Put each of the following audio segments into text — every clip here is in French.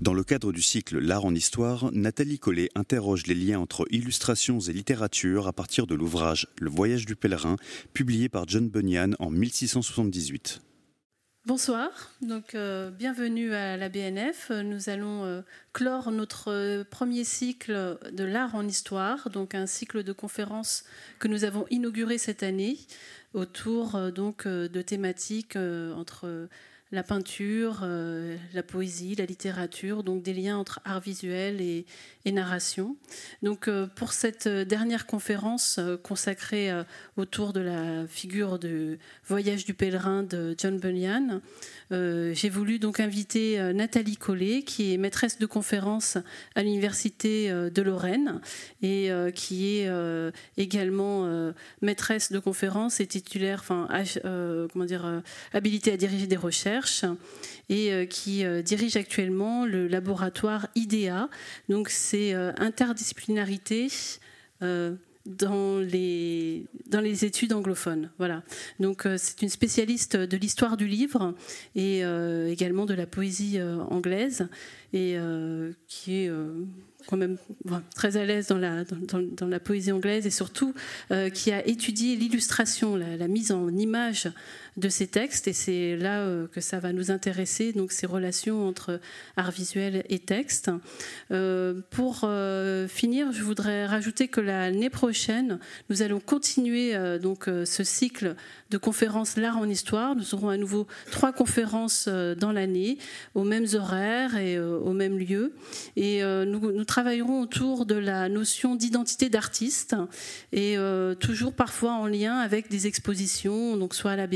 Dans le cadre du cycle L'art en histoire, Nathalie Collet interroge les liens entre illustrations et littérature à partir de l'ouvrage Le voyage du pèlerin, publié par John Bunyan en 1678. Bonsoir, donc euh, bienvenue à la BNF. Nous allons euh, clore notre euh, premier cycle de l'art en histoire, donc un cycle de conférences que nous avons inauguré cette année autour de thématiques entre la peinture, euh, la poésie, la littérature, donc des liens entre art visuel et, narration. Donc euh, pour cette dernière conférence euh, consacrée autour de la figure de Voyage du pèlerin de John Bunyan, j'ai voulu donc inviter Nathalie Collet, qui est maîtresse de conférence à l'université de Lorraine et qui est également maîtresse de conférence et titulaire, enfin comment dire, habilitée à diriger des recherches et euh, qui euh, dirige actuellement le laboratoire IDEA. Donc c'est euh, interdisciplinarité dans les, dans les études anglophones. Voilà. Donc c'est une spécialiste de l'histoire du livre et également de la poésie anglaise et qui est quand même très à l'aise dans la, dans, la poésie anglaise et surtout qui a étudié l'illustration, la, la, mise en image de ces textes, et c'est là euh, que ça va nous intéresser, donc ces relations entre art visuel et texte. Euh, pour euh, finir, je voudrais rajouter que l'année prochaine, nous allons continuer donc ce cycle de conférences l'art en histoire. Nous aurons à nouveau trois conférences dans l'année, aux mêmes horaires et au même lieu. Et nous, travaillerons autour de la notion d'identité d'artiste, et toujours parfois en lien avec des expositions, donc soit à la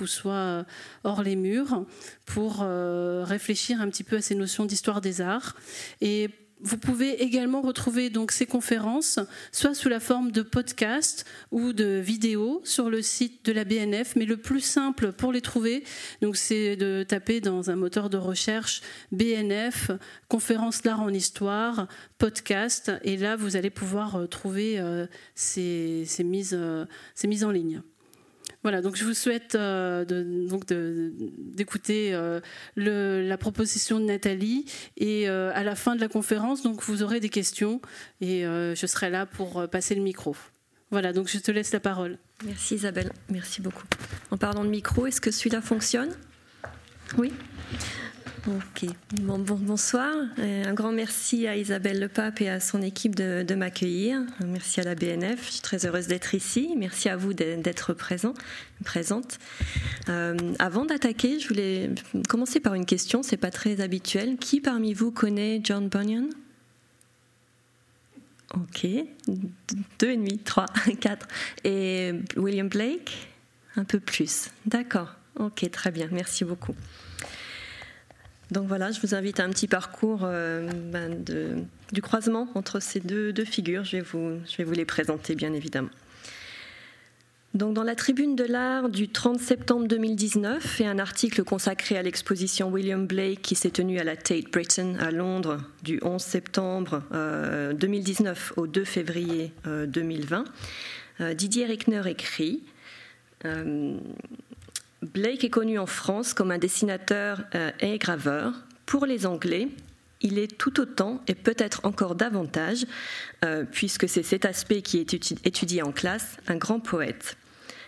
Ou soit euh, hors les murs pour euh, réfléchir un petit peu à ces notions d'histoire des arts. Et vous pouvez également retrouver donc ces conférences, soit sous la forme de podcast ou de vidéos sur le site de la BNF. Mais le plus simple pour les trouver, c'est de taper dans un moteur de recherche BNF conférence d'art en histoire podcast, et là vous allez pouvoir euh, trouver ces, ces, mises, ces mises en ligne. Voilà, donc je vous souhaite euh, d'écouter euh, la proposition de Nathalie et euh, à la fin de la conférence, donc vous aurez des questions et je serai là pour passer le micro. Voilà, donc je te laisse la parole. Merci Isabelle, merci beaucoup. En parlant de micro, est-ce que celui-là fonctionne? Oui? Bonsoir. Euh, un grand merci à Isabelle Lepape et à son équipe de, m'accueillir. Merci à la BNF, je suis très heureuse d'être ici. Merci à vous d'être présent, présente. Euh, avant d'attaquer, je voulais commencer par une question, c'est pas très habituel. Qui parmi vous connaît John Bunyan? Ok, deux et demi, trois, quatre. Et William Blake? Un peu plus. D'accord. Ok, très bien. Merci beaucoup. Donc voilà, je vous invite à un petit parcours euh, ben, du croisement entre ces deux, figures. Je vais, vous, je vais vous les présenter, bien évidemment. Donc dans la tribune de l'art du 30 septembre 2019 et un article consacré à l'exposition William Blake qui s'est tenue à la Tate Britain à Londres du 11 septembre 2019 euh, au 2 février 2020, euh, Didier Rickner écrit Blake est connu en France comme un dessinateur euh, et graveur. Pour les Anglais, il est tout autant et peut-être encore davantage, euh, puisque c'est cet aspect qui est étudié en classe, un grand poète.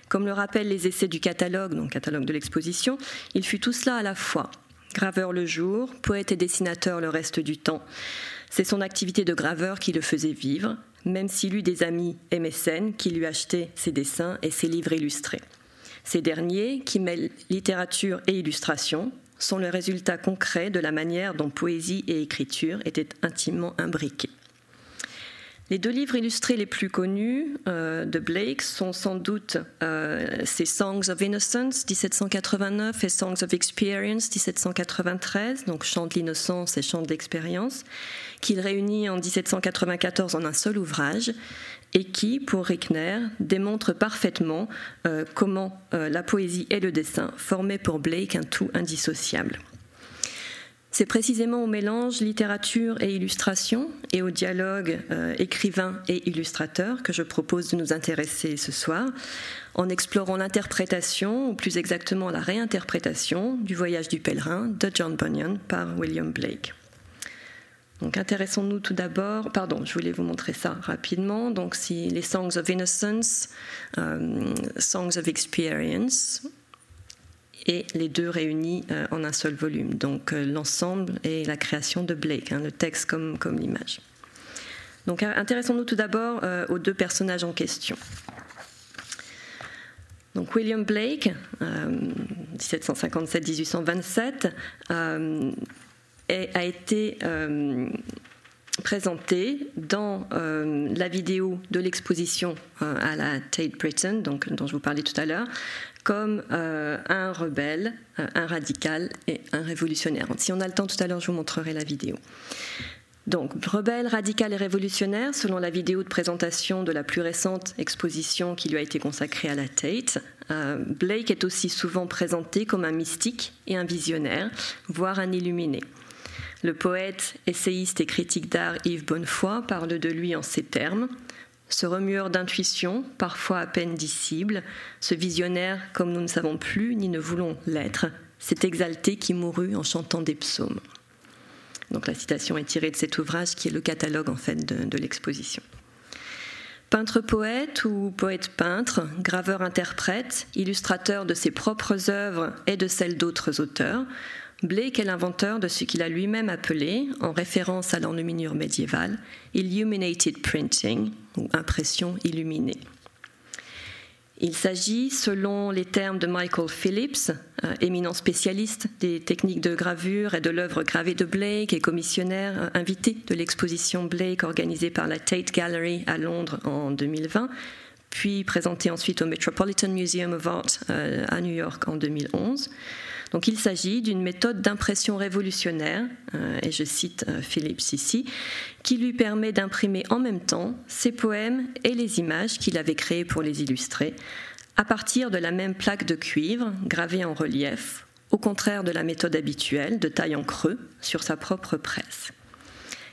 Comme le rappellent les essais du catalogue, donc catalogue de l'exposition, il fut tout cela à la fois. Graveur le jour, poète et dessinateur le reste du temps. C'est son activité de graveur qui le faisait vivre, même s'il eut des amis et mécènes qui lui achetaient ses dessins et ses livres illustrés. Ces derniers, qui mêlent littérature et illustration, sont le résultat concret de la manière dont poésie et écriture étaient intimement imbriquées. Les deux livres illustrés les plus connus euh, de Blake sont sans doute euh, Songs of Innocence 1789 et Songs of Experience 1793, donc Chant de l'innocence et Chant de l'expérience, qu'il réunit en 1794 en un seul ouvrage et qui, pour Rickner, démontre parfaitement euh, comment la poésie et le dessin formaient pour Blake un tout indissociable. C'est précisément au mélange littérature et illustration et au dialogue euh, écrivain et illustrateur que je propose de nous intéresser ce soir, en explorant l'interprétation, ou plus exactement la réinterprétation, du voyage du pèlerin de John Bunyan par William Blake. Donc intéressons-nous tout d'abord, pardon, je voulais vous montrer ça rapidement. Donc si les Songs of Innocence, euh, Songs of Experience, et les deux réunis euh, en un seul volume. Donc euh, l'ensemble et la création de Blake, hein, le texte comme, comme l'image. Donc intéressons-nous tout d'abord aux deux personnages en question. Donc William Blake, 1757-1827, a été euh, présenté dans euh, la vidéo de l'exposition euh, à la Tate Britain, dont je vous parlais tout à l'heure, comme un rebelle, un radical et un révolutionnaire. Si on a le temps tout à l'heure, je vous montrerai la vidéo. Donc, rebelle, radical et révolutionnaire, selon la vidéo de présentation de la plus récente exposition qui lui a été consacrée à la Tate, Blake est aussi souvent présenté comme un mystique et un visionnaire, voire un illuminé. Le poète, essayiste et critique d'art Yves Bonnefoy parle de lui en ces termes. Ce remueur d'intuition, parfois à peine dissible, ce visionnaire comme nous ne savons plus ni ne voulons l'être, cet exalté qui mourut en chantant des psaumes. Donc la citation est tirée de cet ouvrage qui est le catalogue en fait de, de l'exposition. Peintre-poète ou poète-peintre, graveur-interprète, illustrateur de ses propres œuvres et de celles d'autres auteurs, Blake est l'inventeur de ce qu'il a lui-même appelé, en référence à l'enluminure médiévale, illuminated printing, ou impression illuminée. Il s'agit, selon les termes de Michael Phillips, euh, éminent spécialiste des techniques de gravure et de l'œuvre gravée de Blake et commissionnaire euh, invité de l'exposition Blake organisée par la Tate Gallery à Londres en 2020, puis présentée ensuite au Metropolitan Museum of Art euh, à New York en 2011. Donc il s'agit d'une méthode d'impression révolutionnaire, euh, et je cite euh, Philippe ici, qui lui permet d'imprimer en même temps ses poèmes et les images qu'il avait créées pour les illustrer, à partir de la même plaque de cuivre gravée en relief, au contraire de la méthode habituelle de taille en creux sur sa propre presse.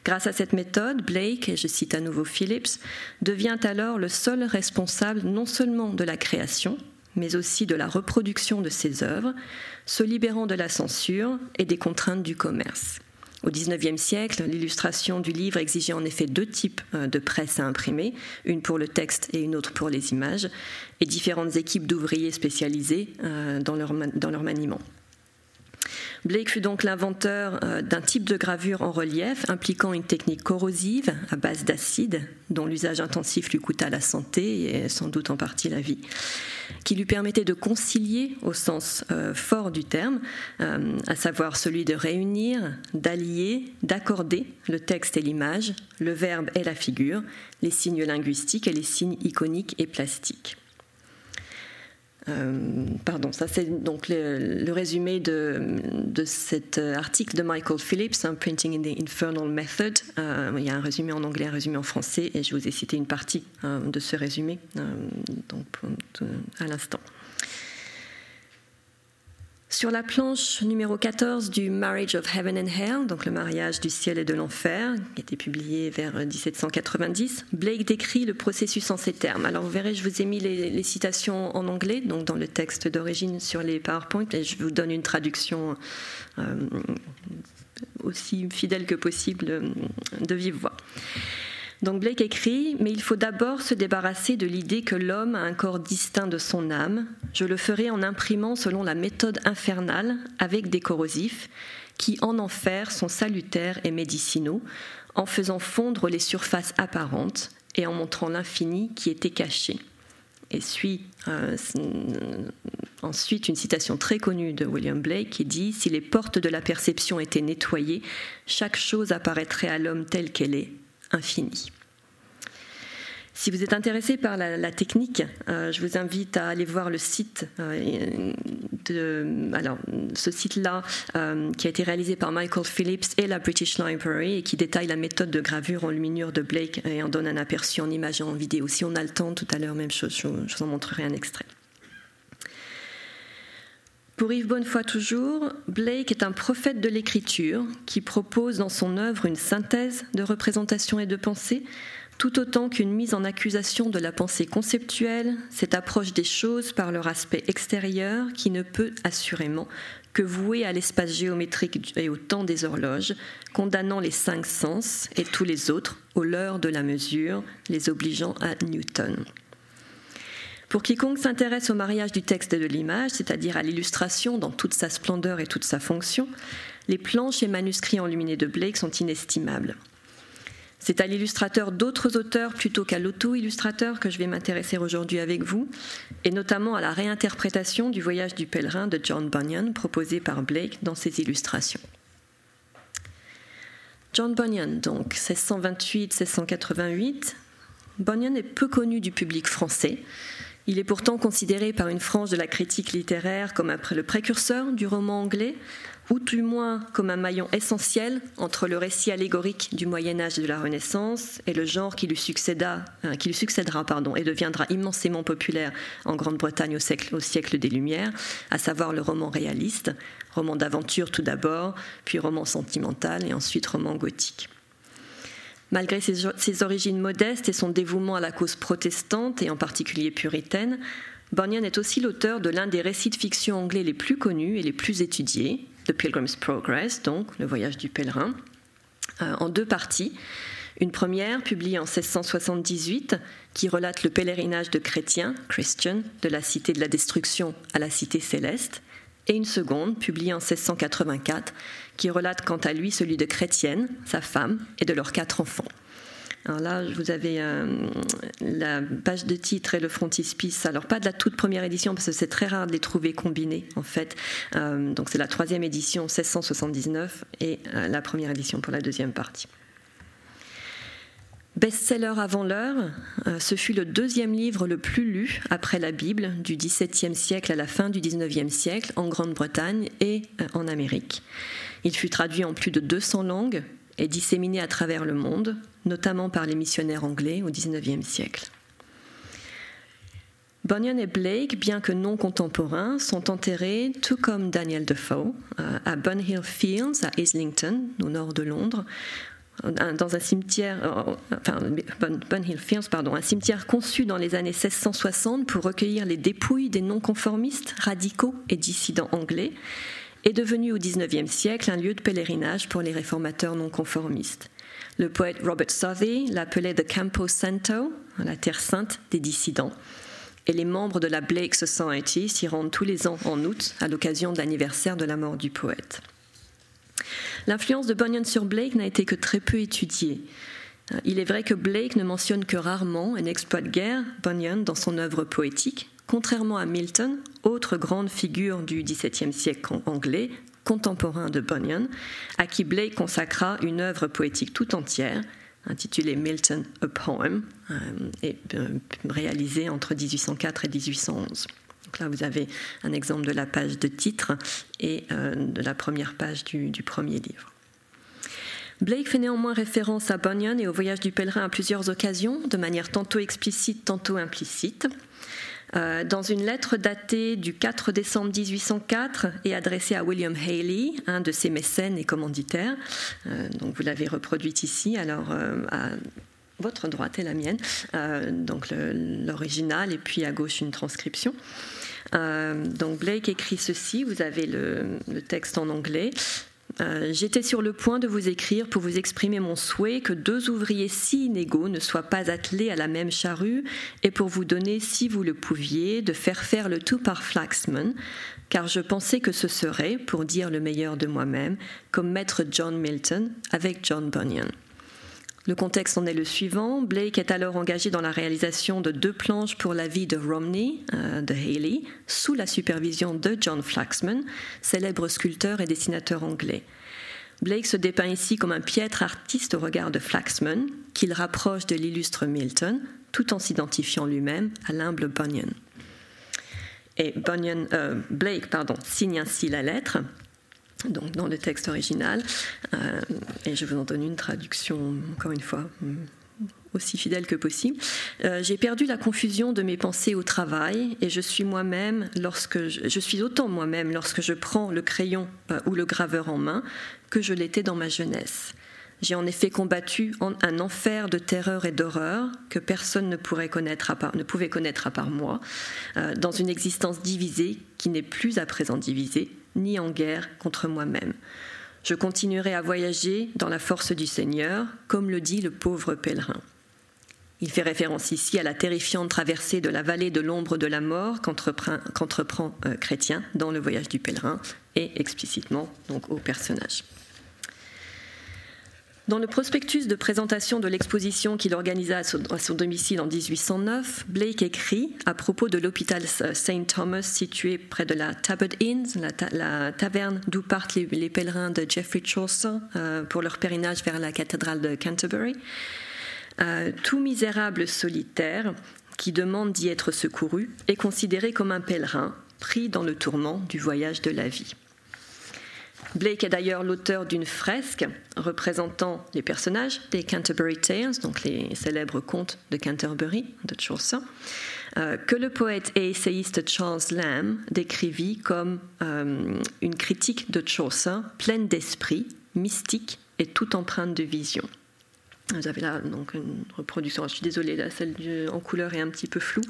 Grâce à cette méthode, Blake, et je cite à nouveau Phillips, devient alors le seul responsable non seulement de la création, mais aussi de la reproduction de ses œuvres, se libérant de la censure et des contraintes du commerce. Au XIXe siècle, l'illustration du livre exigeait en effet deux types euh, de presse à imprimer, une pour le texte et une autre pour les images, et différentes équipes d'ouvriers spécialisés euh, dans leur, dans leur maniement. Blake fut donc l'inventeur euh, d'un type de gravure en relief impliquant une technique corrosive à base d'acide, dont l'usage intensif lui coûta la santé et sans doute en partie la vie, qui lui permettait de concilier au sens euh, fort du terme, euh, à savoir celui de réunir, d'allier, d'accorder le texte et l'image, le verbe et la figure, les signes linguistiques et les signes iconiques et plastiques. Euh, pardon, ça c'est donc le, résumé de, cet article de Michael Phillips, hein, Printing in the Infernal Method. Euh, il y a un résumé en anglais, un résumé en français, et je vous ai cité une partie euh, de ce résumé donc, à l'instant. Sur la planche numéro 14 du Marriage of Heaven and Hell, donc le mariage du ciel et de l'enfer, qui a été publié vers 1790, Blake décrit le processus en ces termes. Alors vous verrez, je vous ai mis les, citations en anglais, donc dans le texte d'origine sur les PowerPoint, et je vous donne une traduction euh, aussi fidèle que possible de vive voix. Donc Blake écrit, mais il faut d'abord se débarrasser de l'idée que l'homme a un corps distinct de son âme. Je le ferai en imprimant selon la méthode infernale avec des corrosifs qui en enfer sont salutaires et médicinaux, en faisant fondre les surfaces apparentes et en montrant l'infini qui était caché. Et suit euh, ensuite une citation très connue de William Blake qui dit Si les portes de la perception étaient nettoyées, chaque chose apparaîtrait à l'homme telle qu'elle est, infinie. Si vous êtes intéressé par la, technique, euh, je vous invite à aller voir le site euh, de, alors, ce site-là euh, qui a été réalisé par Michael Phillips et la British Library et qui détaille la méthode de gravure en luminure de Blake et en donne un aperçu en image et en vidéo. Si on a le temps, tout à l'heure, même chose, je vous en montrerai un extrait. Pour Yves Bonnefoy toujours, Blake est un prophète de l'écriture qui propose dans son œuvre une synthèse de représentation et de pensée, tout autant qu'une mise en accusation de la pensée conceptuelle, cette approche des choses par leur aspect extérieur qui ne peut assurément que vouer à l'espace géométrique et au temps des horloges, condamnant les cinq sens et tous les autres aux leurs de la mesure, les obligeant à Newton. Pour quiconque s'intéresse au mariage du texte et de l'image, c'est-à-dire à, l'illustration dans toute sa splendeur et toute sa fonction, les planches et manuscrits enluminés de Blake sont inestimables. C'est à l'illustrateur d'autres auteurs plutôt qu'à l'auto-illustrateur que je vais m'intéresser aujourd'hui avec vous, et notamment à la réinterprétation du voyage du pèlerin de John Bunyan proposé par Blake dans ses illustrations. John Bunyan, donc 1628-1688. Bunyan est peu connu du public français. Il est pourtant considéré par une frange de la critique littéraire comme le précurseur du roman anglais, ou du moins comme un maillon essentiel entre le récit allégorique du Moyen Âge et de la Renaissance et le genre qui lui, euh, qui lui succédera pardon, et deviendra immensément populaire en Grande-Bretagne au siècle des Lumières, à savoir le roman réaliste, roman d'aventure tout d'abord, puis roman sentimental et ensuite roman gothique. Malgré ses, origines modestes et son dévouement à la cause protestante et en particulier puritaine, Bunyan est aussi l'auteur de l'un des récits de fiction anglais les plus connus et les plus étudiés, The Pilgrim's Progress, donc le voyage du pèlerin, euh, en deux parties. Une première, publiée en 1678, qui relate le pèlerinage de chrétiens, Christian, de la cité de la destruction à la cité céleste, et une seconde, publiée en 1684, qui relate quant à lui celui de chrétienne, sa femme, et de leurs quatre enfants. Alors là, vous avez euh, la page de titre et le frontispice. Alors pas de la toute première édition parce que c'est très rare de les trouver combinés en fait. Euh, donc c'est la troisième édition 1679 et euh, la première édition pour la deuxième partie. Best-seller avant l'heure, ce fut le deuxième livre le plus lu après la Bible du XVIIe siècle à la fin du XIXe siècle en Grande-Bretagne et en Amérique. Il fut traduit en plus de 200 langues et disséminé à travers le monde, notamment par les missionnaires anglais au XIXe siècle. Bunyan et Blake, bien que non contemporains, sont enterrés, tout comme Daniel Defoe, euh, à Bunhill Fields, à Islington, au nord de Londres, dans un cimetière, euh, Fields, pardon, un cimetière conçu dans les années 1660 pour recueillir les dépouilles des non-conformistes, radicaux et dissidents anglais, est devenu au XIXe siècle un lieu de pèlerinage pour les réformateurs non conformistes. Le poète Robert Southey l'appelait The Campo Santo, la terre sainte des dissidents. Et les membres de la Blake Society s'y rendent tous les ans en août à l'occasion de l'anniversaire de la mort du poète. L'influence de Bunyan sur Blake n'a été que très peu étudiée. Il est vrai que Blake ne mentionne que rarement un exploit de guerre, Bunyan, dans son œuvre poétique, contrairement à Milton, autre grande figure du XVIIe siècle anglais, contemporain de Bunyan, à qui Blake consacra une œuvre poétique tout entière, intitulée Milton a Poem, euh, euh, réalisée entre 1804 et 1811. Donc là, vous avez un exemple de la page de titre et euh, de la première page du premier livre. Blake fait néanmoins référence à Bunyan et au voyage du pèlerin à plusieurs occasions, de manière tantôt explicite, tantôt implicite. Euh, dans une lettre datée du 4 décembre 1804 et adressée à William Haley, un de ses mécènes et commanditaires. Euh, donc vous l'avez reproduite ici, alors euh, à votre droite et la mienne, donc l'original et puis à gauche une transcription. donc Blake écrit ceci, vous avez le texte en anglais. Euh, j'étais sur le point de vous écrire pour vous exprimer mon souhait que deux ouvriers si inégaux ne soient pas attelés à la même charrue et pour vous donner, si vous le pouviez, de faire faire le tout par Flaxman, car je pensais que ce serait, pour dire le meilleur de moi-même, comme maître John Milton avec John Bunyan. Le contexte en est le suivant. Blake est alors engagé dans la réalisation de deux planches pour la vie de Romney, euh, de Haley, sous la supervision de John Flaxman, célèbre sculpteur et dessinateur anglais. Blake se dépeint ici comme un piètre artiste au regard de Flaxman, qu'il rapproche de l'illustre Milton, tout en s'identifiant lui-même à l'humble Bunyan. Et euh, Blake signe ainsi la lettre donc dans le texte original. Euh, et je vous en donne une traduction, encore une fois, aussi fidèle que possible. Euh, j'ai perdu la confusion de mes pensées au travail et je suis moi-même lorsque je, suis autant moi-même lorsque je prends le crayon euh, ou le graveur en main que je l'étais dans ma jeunesse. J'ai en effet combattu un enfer de terreur et d'horreur que personne ne, pourrait connaître à pouvait connaître à part moi, euh, dans une existence divisée qui n'est plus à présent divisée, ni en guerre contre moi-même. Je continuerai à voyager dans la force du Seigneur, comme le dit le pauvre pèlerin. Il fait référence ici à la terrifiante traversée de la vallée de l'ombre de la mort qu'entreprend euh, Chrétien dans le voyage du pèlerin et explicitement donc au personnage. Dans le prospectus de présentation de l'exposition qu'il organisa à son, domicile en 1809, Blake écrit à propos de l'hôpital St. Thomas situé près de la Tabard Inn, la, taverne d'où partent les, pèlerins de Geoffrey Chaucer euh, pour leur pèlerinage vers la cathédrale de Canterbury. Euh, tout misérable solitaire qui demande d'y être secouru est considéré comme un pèlerin pris dans le tourment du voyage de la vie. Blake est d'ailleurs l'auteur d'une fresque représentant les personnages des Canterbury Tales, donc les célèbres contes de Canterbury de Chaucer, euh, que le poète et essayiste Charles Lamb décrivit comme euh, une critique de Chaucer pleine d'esprit, mystique et toute empreinte de vision. Vous avez là donc une reproduction. Je suis désolée, là, celle en couleur est un petit peu floue,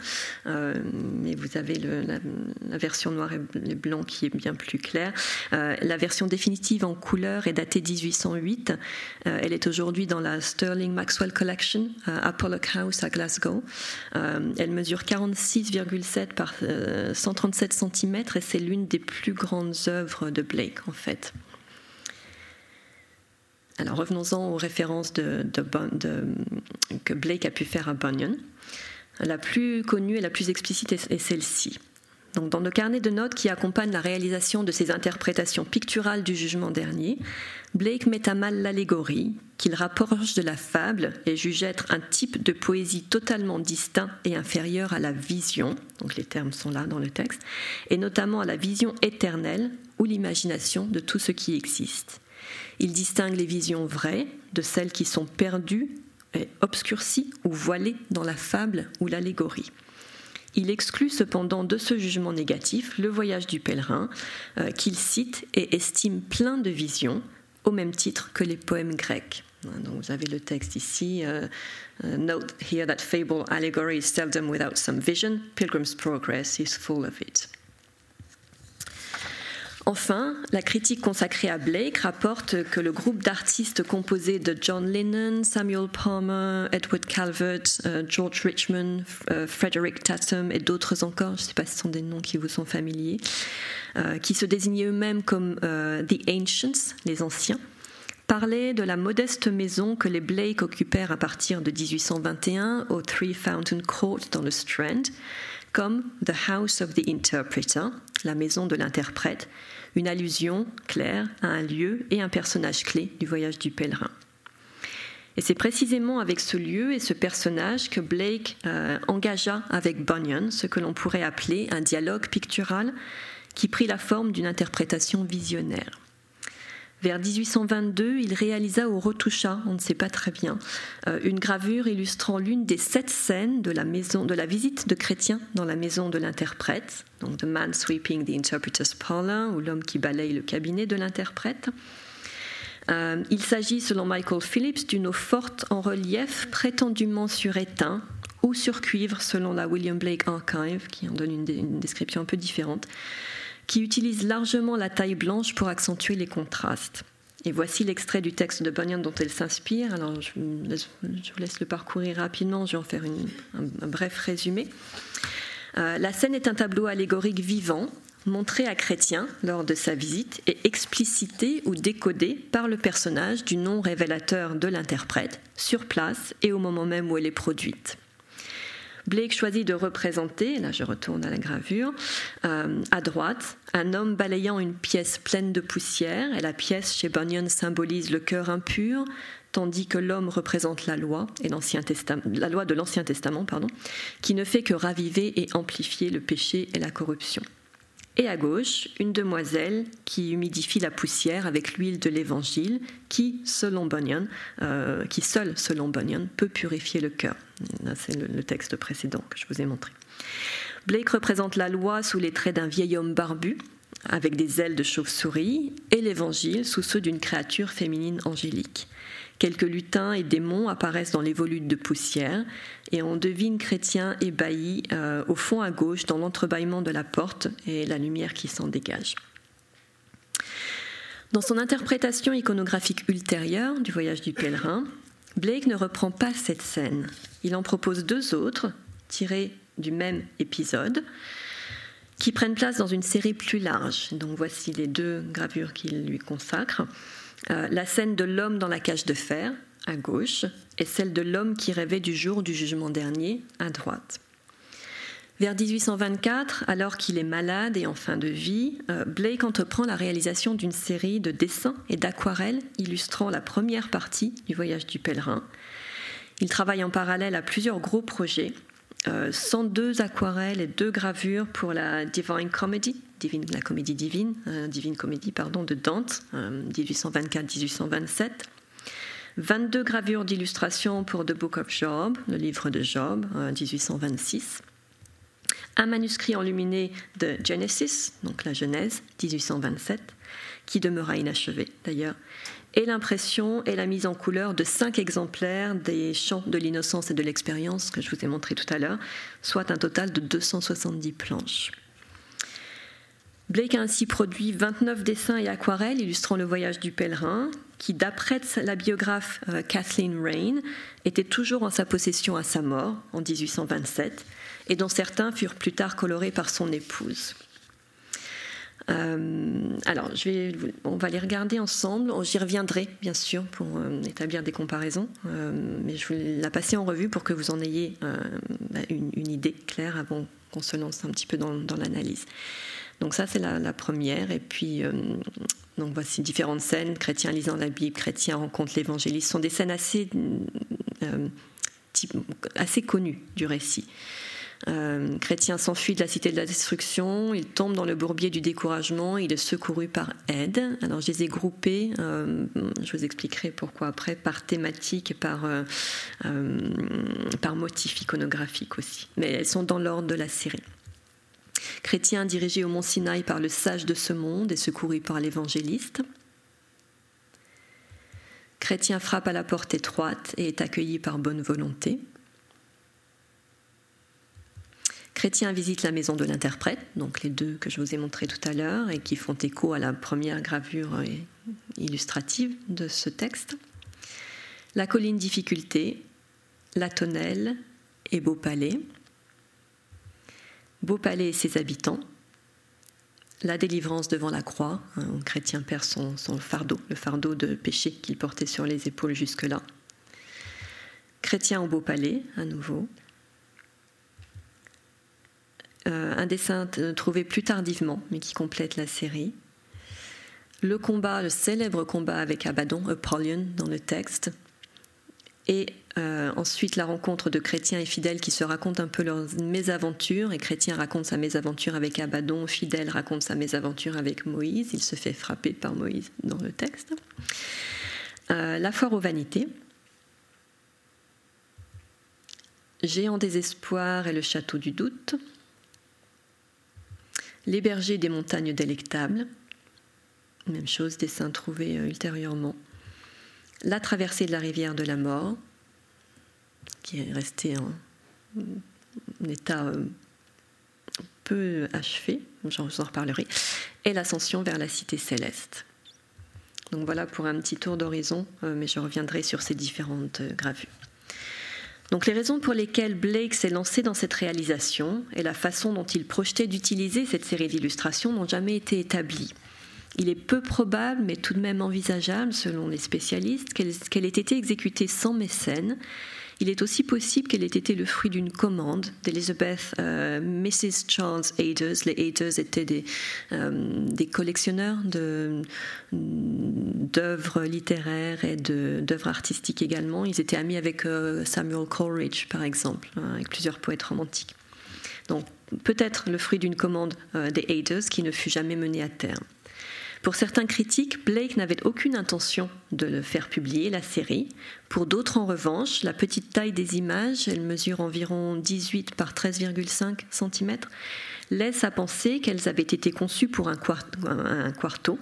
euh, mais vous avez la, version noire et blanc qui est bien plus claire. Euh, la version définitive en couleur est datée 1808. Euh, elle est aujourd'hui dans la Sterling Maxwell Collection à Pollock House à Glasgow. elle mesure 46,7 par 137 cm et c'est l'une des plus grandes œuvres de Blake en fait. Alors revenons-en aux références que Blake a pu faire à Bunyan. La plus connue et la plus explicite est, celle-ci. Dans le carnet de notes qui accompagne la réalisation de ces interprétations picturales du jugement dernier, Blake met à mal l'allégorie, qu'il rapproche de la fable et juge être un type de poésie totalement distinct et inférieur à la vision, donc les termes sont là dans le texte, et notamment à la vision éternelle ou l'imagination de tout ce qui existe. Il distingue les visions vraies de celles qui sont perdues, et obscurcies ou voilées dans la fable ou l'allégorie. Il exclut cependant de ce jugement négatif le voyage du pèlerin, euh, qu'il cite et estime plein de visions, au même titre que les poèmes grecs. Donc vous avez le texte ici. Euh, euh, note here that fable allegory is seldom without some vision. Pilgrim's Progress is full of it. Enfin, la critique consacrée à Blake rapporte que le groupe d'artistes composé de John Lennon, Samuel Palmer, Edward Calvert, euh, George Richmond, euh, Frederick Tatum et d'autres encore, je ne sais pas si ce sont des noms qui vous sont familiers, euh, qui se désignaient eux-mêmes comme The Ancients, les anciens, parlaient de la modeste maison que les Blake occupèrent à partir de 1821 au Three Fountain Court dans le Strand, comme The House of the Interpreter, la maison de l'interprète, une allusion claire à un lieu et un personnage clé du voyage du pèlerin. Et c'est précisément avec ce lieu et ce personnage que Blake euh, engagea avec Bunyan ce que l'on pourrait appeler un dialogue pictural qui prit la forme d'une interprétation visionnaire. Vers 1822, il réalisa ou retoucha, on ne sait pas très bien, euh, une gravure illustrant l'une des sept scènes de la, maison, de la visite de Chrétien dans la maison de l'interprète, donc The Man Sweeping the Interpreter's Parlor, ou l'homme qui balaye le cabinet de l'interprète. Euh, il s'agit, selon Michael Phillips, d'une eau forte en relief prétendument sur étain ou sur cuivre, selon la William Blake Archive, qui en donne une description un peu différente qui utilise largement la taille blanche pour accentuer les contrastes. Et voici l'extrait du texte de Bunyan dont elle s'inspire. Alors, je, vous laisse le parcourir rapidement, je vais en faire un, bref résumé. Euh, la scène est un tableau allégorique vivant, montré à Chrétien lors de sa visite et explicité ou décodé par le personnage du nom révélateur de l'interprète, sur place et au moment même où elle est produite. Blake choisit de représenter, là je retourne à la gravure, euh, à droite, un homme balayant une pièce pleine de poussière, et la pièce chez Bunyan symbolise le cœur impur, tandis que l'homme représente la loi, la loi de l'Ancien Testament, pardon, qui ne fait que raviver et amplifier le péché et la corruption. Et à gauche, une demoiselle qui humidifie la poussière avec l'huile de l'évangile, qui, selon Bunyan, euh, qui seul, selon Bunyan, peut purifier le cœur. C'est le, texte précédent que je vous ai montré. Blake représente la loi sous les traits d'un vieil homme barbu, avec des ailes de chauve-souris, et l'évangile sous ceux d'une créature féminine angélique. Quelques lutins et démons apparaissent dans les volutes de poussière et on devine chrétien ébahi euh, au fond à gauche dans l'entrebâillement de la porte et la lumière qui s'en dégage. Dans son interprétation iconographique ultérieure du voyage du pèlerin, Blake ne reprend pas cette scène. Il en propose deux autres, tirées du même épisode, qui prennent place dans une série plus large. Donc voici les deux gravures qu'il lui consacre. Euh, la scène de l'homme dans la cage de fer, à gauche, et celle de l'homme qui rêvait du jour du jugement dernier, à droite. Vers 1824, alors qu'il est malade et en fin de vie, euh, Blake entreprend la réalisation d'une série de dessins et d'aquarelles illustrant la première partie du voyage du pèlerin. Il travaille en parallèle à plusieurs gros projets, 102 euh, aquarelles et deux gravures pour la Divine Comedy, la comédie divine, euh, Divine Comédie pardon, de Dante, 1824-1827. Euh, 22 gravures d'illustration pour The Book of Job, le livre de Job, 1826. Un manuscrit enluminé de Genesis, donc la Genèse, 1827, qui demeura inachevé d'ailleurs et l'impression et la mise en couleur de cinq exemplaires des chants de l'innocence et de l'expérience que je vous ai montré tout à l'heure, soit un total de 270 planches. Blake a ainsi produit 29 dessins et aquarelles illustrant le voyage du pèlerin, qui, d'après la biographe euh, Kathleen Rain, était toujours en sa possession à sa mort en 1827, et dont certains furent plus tard colorés par son épouse. Euh, alors, on va les regarder ensemble. J'y reviendrai, bien sûr, pour euh, établir des comparaisons. Euh, mais je vais la passer en revue pour que vous en ayez bah, une, idée claire avant qu'on se lance un petit peu dans, l'analyse. Donc ça, c'est la, première. Et puis, donc voici différentes scènes. Chrétien lisant la Bible, chrétien rencontre l'évangéliste. Ce sont des scènes assez connues du récit. Euh, chrétien s'enfuit de la cité de la destruction, il tombe dans le bourbier du découragement, il est secouru par aide. Alors je les ai groupés, euh, je vous expliquerai pourquoi après, par thématique et par, euh, par motif iconographique aussi. Mais elles sont dans l'ordre de la série. Chrétien dirigé au mont Sinaï par le sage de ce monde et secouru par l'évangéliste. Chrétien frappe à la porte étroite et est accueilli par bonne volonté. Chrétien visite la maison de l'interprète, donc les deux que je vous ai montrés tout à l'heure et qui font écho à la première gravure illustrative de ce texte. La colline difficulté, la tonnelle et Beau Palais. Beau Palais et ses habitants. La délivrance devant la croix, un chrétien perd son, son fardeau, le fardeau de péché qu'il portait sur les épaules jusque-là. Chrétien au Beau Palais, à nouveau. Euh, un dessin trouvé plus tardivement, mais qui complète la série. Le combat, le célèbre combat avec Abaddon, Apollyon, dans le texte. Et euh, ensuite la rencontre de chrétiens et fidèles qui se racontent un peu leurs mésaventures. Et chrétien raconte sa mésaventure avec Abaddon, fidèle raconte sa mésaventure avec Moïse. Il se fait frapper par Moïse dans le texte. Euh, la foire aux vanités. Géant désespoir et le château du doute les bergers des montagnes délectables, même chose, dessin trouvé euh, ultérieurement, la traversée de la rivière de la mort, qui est restée en, état euh, peu achevé, j'en en reparlerai, et l'ascension vers la cité céleste. Donc voilà pour un petit tour d'horizon, euh, mais je reviendrai sur ces différentes gravures. Donc les raisons pour lesquelles Blake s'est lancé dans cette réalisation et la façon dont il projetait d'utiliser cette série d'illustrations n'ont jamais été établies. Il est peu probable, mais tout de même envisageable, selon les spécialistes, qu'elle ait été exécutée sans mécène il est aussi possible qu'elle ait été le fruit d'une commande d'Elizabeth euh, Mrs. Charles Aders. Les Aders étaient des, euh, collectionneurs d'œuvres littéraires et d'œuvres artistiques également. Ils étaient amis avec euh, Samuel Coleridge, par exemple, hein, avec plusieurs poètes romantiques. Donc peut-être le fruit d'une commande des Aiders qui ne fut jamais menée à terme. Pour certains critiques, Blake n'avait aucune intention de faire publier, la série. Pour d'autres, en revanche, la petite taille des images, elle mesure environ 18 par 13,5 cm, laisse à penser qu'elles avaient été conçues pour un, quarto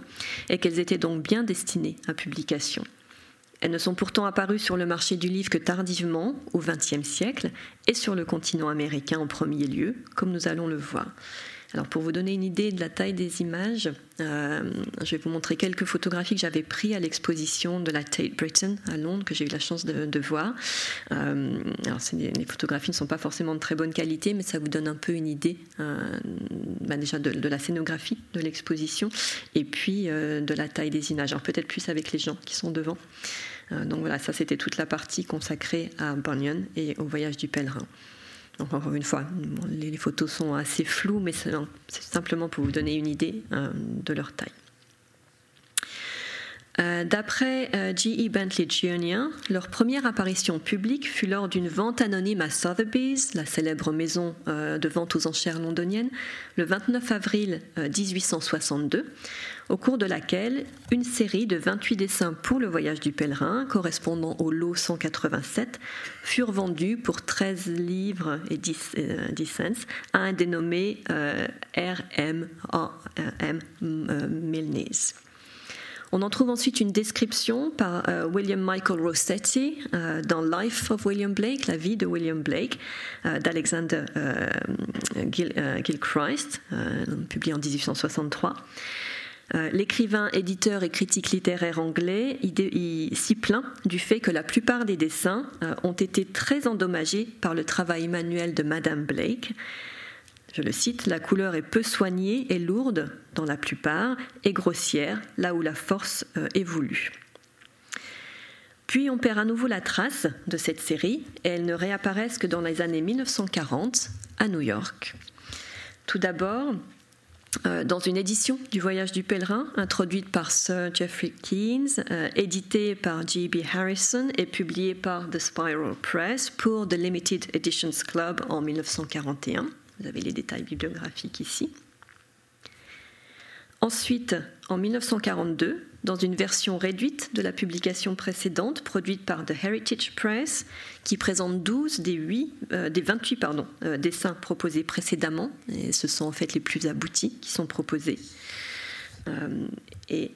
et qu'elles étaient donc bien destinées à publication. Elles ne sont pourtant apparues sur le marché du livre que tardivement, au XXe siècle, et sur le continent américain en premier lieu, comme nous allons le voir. Alors pour vous donner une idée de la taille des images, euh, je vais vous montrer quelques photographies que j'avais prises à l'exposition de la Tate Britain à Londres, que j'ai eu la chance de, voir. Euh, alors les photographies ne sont pas forcément de très bonne qualité, mais ça vous donne un peu une idée euh, bah, déjà de, la scénographie de l'exposition et puis de la taille des images. Alors peut-être plus avec les gens qui sont devant. donc voilà, ça c'était toute la partie consacrée à Bunyan et au voyage du pèlerin. Encore une fois, les photos sont assez floues, mais c'est simplement pour vous donner une idée euh, de leur taille. Euh, d'après euh, G.E. Bentley Jr., leur première apparition publique fut lors d'une vente anonyme à Sotheby's, la célèbre maison de vente aux enchères londonienne, le 29 avril 1862 au cours de laquelle une série de 28 dessins pour le voyage du pèlerin, correspondant au lot 187, furent vendus pour 13 livres et 10, euh, cents à un dénommé euh, R.M. M. Euh, Milnes. On en trouve ensuite une description par William Michael Rossetti dans Life of William Blake, la vie de William Blake, d'Alexander Gilchrist, publié en 1863. Euh, l'écrivain, éditeur et critique littéraire anglais s'y plaint du fait que la plupart des dessins euh, ont été très endommagés par le travail manuel de Madame Blake. Je le cite, la couleur est peu soignée et lourde dans la plupart et grossière là où la force euh, est voulue. Puis on perd à nouveau la trace de cette série et elles ne réapparaissent que dans les années 1940 à New York. Tout d'abord, euh, dans une édition du Voyage du pèlerin, introduite par Sir Geoffrey Keynes, euh, éditée par G.B. Harrison et publiée par The Spiral Press pour The Limited Editions Club en 1941. Vous avez les détails bibliographiques ici. Ensuite, en 1942, dans une version réduite de la publication précédente produite par The Heritage Press, qui présente 12 des, 8, euh, des 28 pardon, euh, dessins proposés précédemment, et ce sont en fait les plus aboutis qui sont proposés. Euh, et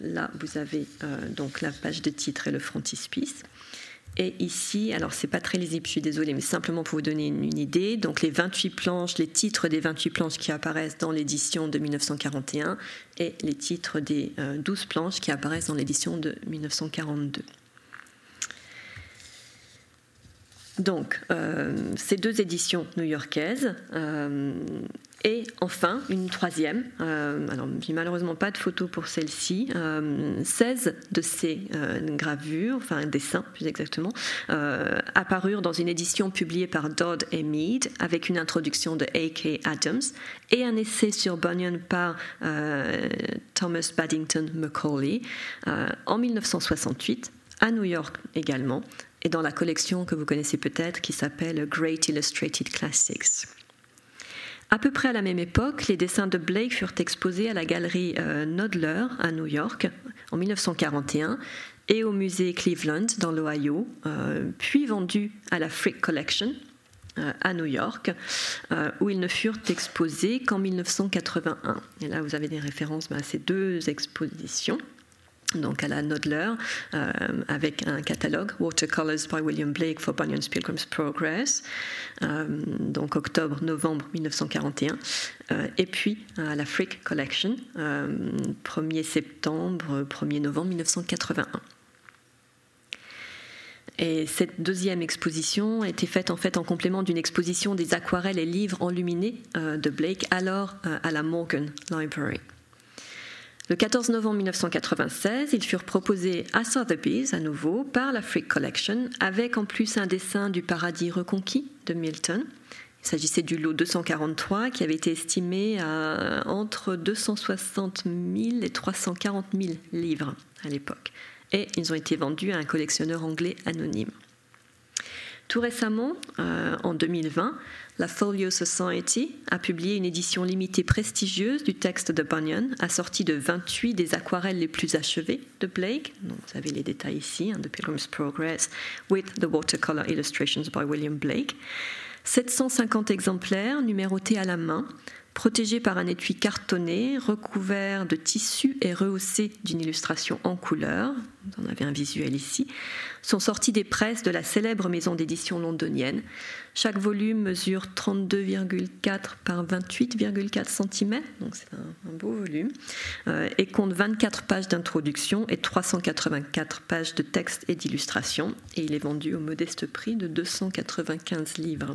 là, vous avez donc la page de titre et le frontispice. Et ici, alors c'est pas très lisible, je suis désolée, mais simplement pour vous donner une, idée, donc les 28 planches, les titres des 28 planches qui apparaissent dans l'édition de 1941 et les titres des 12 euh, planches qui apparaissent dans l'édition de 1942. Donc, euh, ces deux éditions new-yorkaises euh, et enfin, une troisième, euh, alors j'ai malheureusement pas de photo pour celle-ci, 16 euh, de ces euh, gravures, enfin dessins plus exactement, apparurent dans une édition publiée par Dodd et Mead avec une introduction de A.K. Adams et un essai sur Bunyan par Thomas Baddington Macaulay en 1968, à New York également, et dans la collection que vous connaissez peut-être qui s'appelle Great Illustrated Classics. À peu près à la même époque, les dessins de Blake furent exposés à la galerie euh, Nodler à New York en 1941 et au musée Cleveland dans l'Ohio, euh, puis vendus à la Frick Collection euh, à New York, où ils ne furent exposés qu'en 1981. Et là, vous avez des références à ces deux expositions donc à la Nodler, euh, avec un catalogue, Watercolors by William Blake for Bunyan's Pilgrim's Progress, euh, donc octobre-novembre 1941, euh, et puis à la Frick Collection, 1er septembre, 1er novembre 1981. Et cette deuxième exposition a été faite en fait en complément d'une exposition des aquarelles et livres enluminés de Blake, alors à la Morgan Library. Le 14 novembre 1996, ils furent proposés à Sotheby's à nouveau par la Frick Collection, avec en plus un dessin du paradis reconquis de Milton. Il s'agissait du lot 243 qui avait été estimé à entre 260 000 et 340 000 livres à l'époque. Et ils ont été vendus à un collectionneur anglais anonyme. Tout récemment, en 2020, la Folio Society a publié une édition limitée prestigieuse du texte de Bunyan, assortie de 28 des aquarelles les plus achevées de Blake. vous avez les détails ici, hein, The Pilgrim's Progress, with the watercolor illustrations by William Blake. 750 exemplaires numérotés à la main, protégés par un étui cartonné, recouvert de tissu et rehaussé d'une illustration en couleur, vous en avez un visuel ici, sont sortis des presses de la célèbre maison d'édition londonienne. Chaque volume mesure 32,4 par 28,4 cm, donc c'est un, beau volume, euh, et compte 24 pages d'introduction et 384 pages de texte et d'illustration, et il est vendu au modeste prix de 295 livres.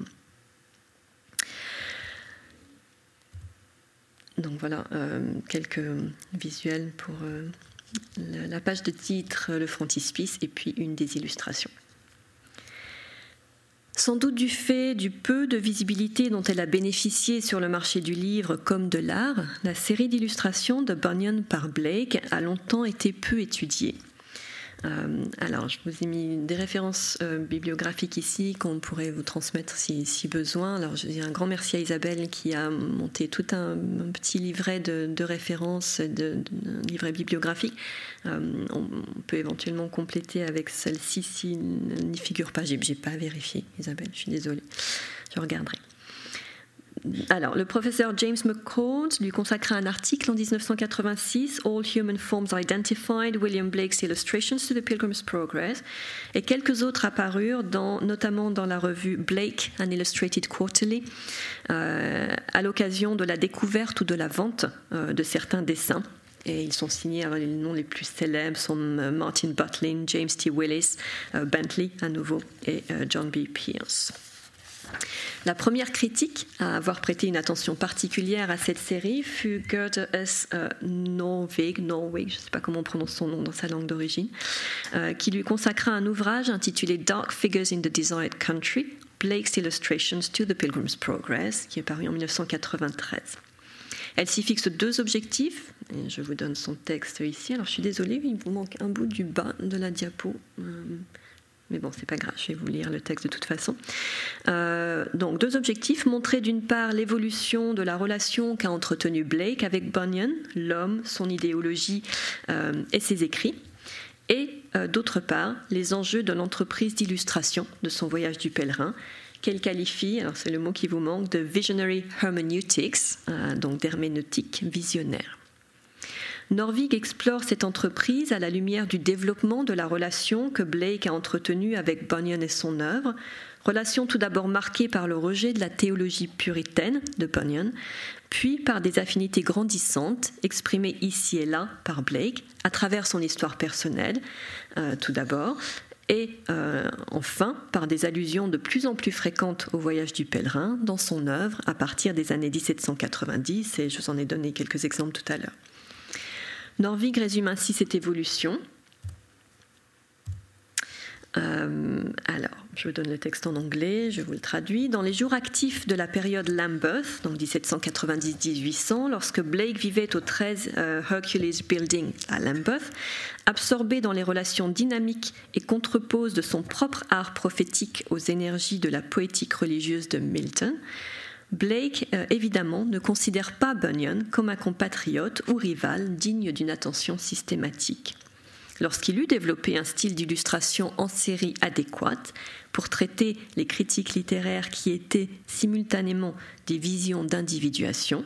Donc voilà, euh, quelques visuels pour euh, la page de titre, le frontispice et puis une des illustrations. Sans doute du fait du peu de visibilité dont elle a bénéficié sur le marché du livre comme de l'art, la série d'illustrations de Bunyan par Blake a longtemps été peu étudiée. Euh, alors, je vous ai mis des références euh, bibliographiques ici qu'on pourrait vous transmettre si, besoin. Alors, je dis un grand merci à Isabelle qui a monté tout un, petit livret de, références, de, livret bibliographique. Euh, on, peut éventuellement compléter avec celle-ci s'il n'y figure pas. J'ai pas vérifié, Isabelle, je suis désolée. Je regarderai alors, le professeur James McCord lui consacra un article en 1986, All Human Forms Identified, William Blake's Illustrations to the Pilgrim's Progress, et quelques autres apparurent, notamment dans la revue Blake, An Illustrated Quarterly, euh, à l'occasion de la découverte ou de la vente euh, de certains dessins. Et ils sont signés, les noms les plus célèbres sont euh, Martin Butlin, James T. Willis, Bentley à nouveau, et John B. Pierce. La première critique à avoir prêté une attention particulière à cette série fut Gerda S. Euh, Norweg, je ne sais pas comment on prononce son nom dans sa langue d'origine, euh, qui lui consacra un ouvrage intitulé Dark Figures in the Desired Country, Blake's Illustrations to the Pilgrim's Progress, qui est paru en 1993. Elle s'y fixe deux objectifs, et je vous donne son texte ici. Alors je suis désolée, il vous manque un bout du bas de la diapo. Euh, mais bon, c'est pas grave, je vais vous lire le texte de toute façon. Euh, donc, deux objectifs montrer d'une part l'évolution de la relation qu'a entretenue Blake avec Bunyan, l'homme, son idéologie euh, et ses écrits, et euh, d'autre part les enjeux de l'entreprise d'illustration de son voyage du pèlerin, qu'elle qualifie, alors c'est le mot qui vous manque, de visionary hermeneutics, donc d'herméneutique visionnaire. Norvig explore cette entreprise à la lumière du développement de la relation que Blake a entretenue avec Bunyan et son œuvre, relation tout d'abord marquée par le rejet de la théologie puritaine de Bunyan, puis par des affinités grandissantes exprimées ici et là par Blake à travers son histoire personnelle, euh, tout d'abord, et euh, enfin par des allusions de plus en plus fréquentes au voyage du pèlerin dans son œuvre à partir des années 1790, et je vous en ai donné quelques exemples tout à l'heure. Norvig résume ainsi cette évolution. Euh, alors, je vous donne le texte en anglais, je vous le traduis. Dans les jours actifs de la période Lambeth, donc 1790-1800, lorsque Blake vivait au 13 euh, Hercules Building à Lambeth, absorbé dans les relations dynamiques et contreposes de son propre art prophétique aux énergies de la poétique religieuse de Milton, Blake, euh, évidemment, ne considère pas Bunyan comme un compatriote ou rival digne d'une attention systématique. Lorsqu'il eut développé un style d'illustration en série adéquate pour traiter les critiques littéraires qui étaient simultanément des visions d'individuation,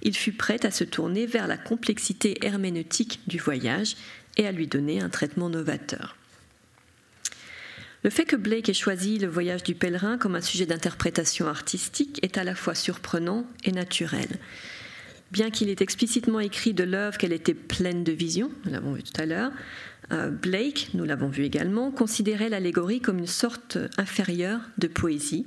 il fut prêt à se tourner vers la complexité herméneutique du voyage et à lui donner un traitement novateur. Le fait que Blake ait choisi le voyage du pèlerin comme un sujet d'interprétation artistique est à la fois surprenant et naturel. Bien qu'il ait explicitement écrit de l'œuvre qu'elle était pleine de vision, nous l'avons vu tout à l'heure, euh, Blake, nous l'avons vu également, considérait l'allégorie comme une sorte inférieure de poésie,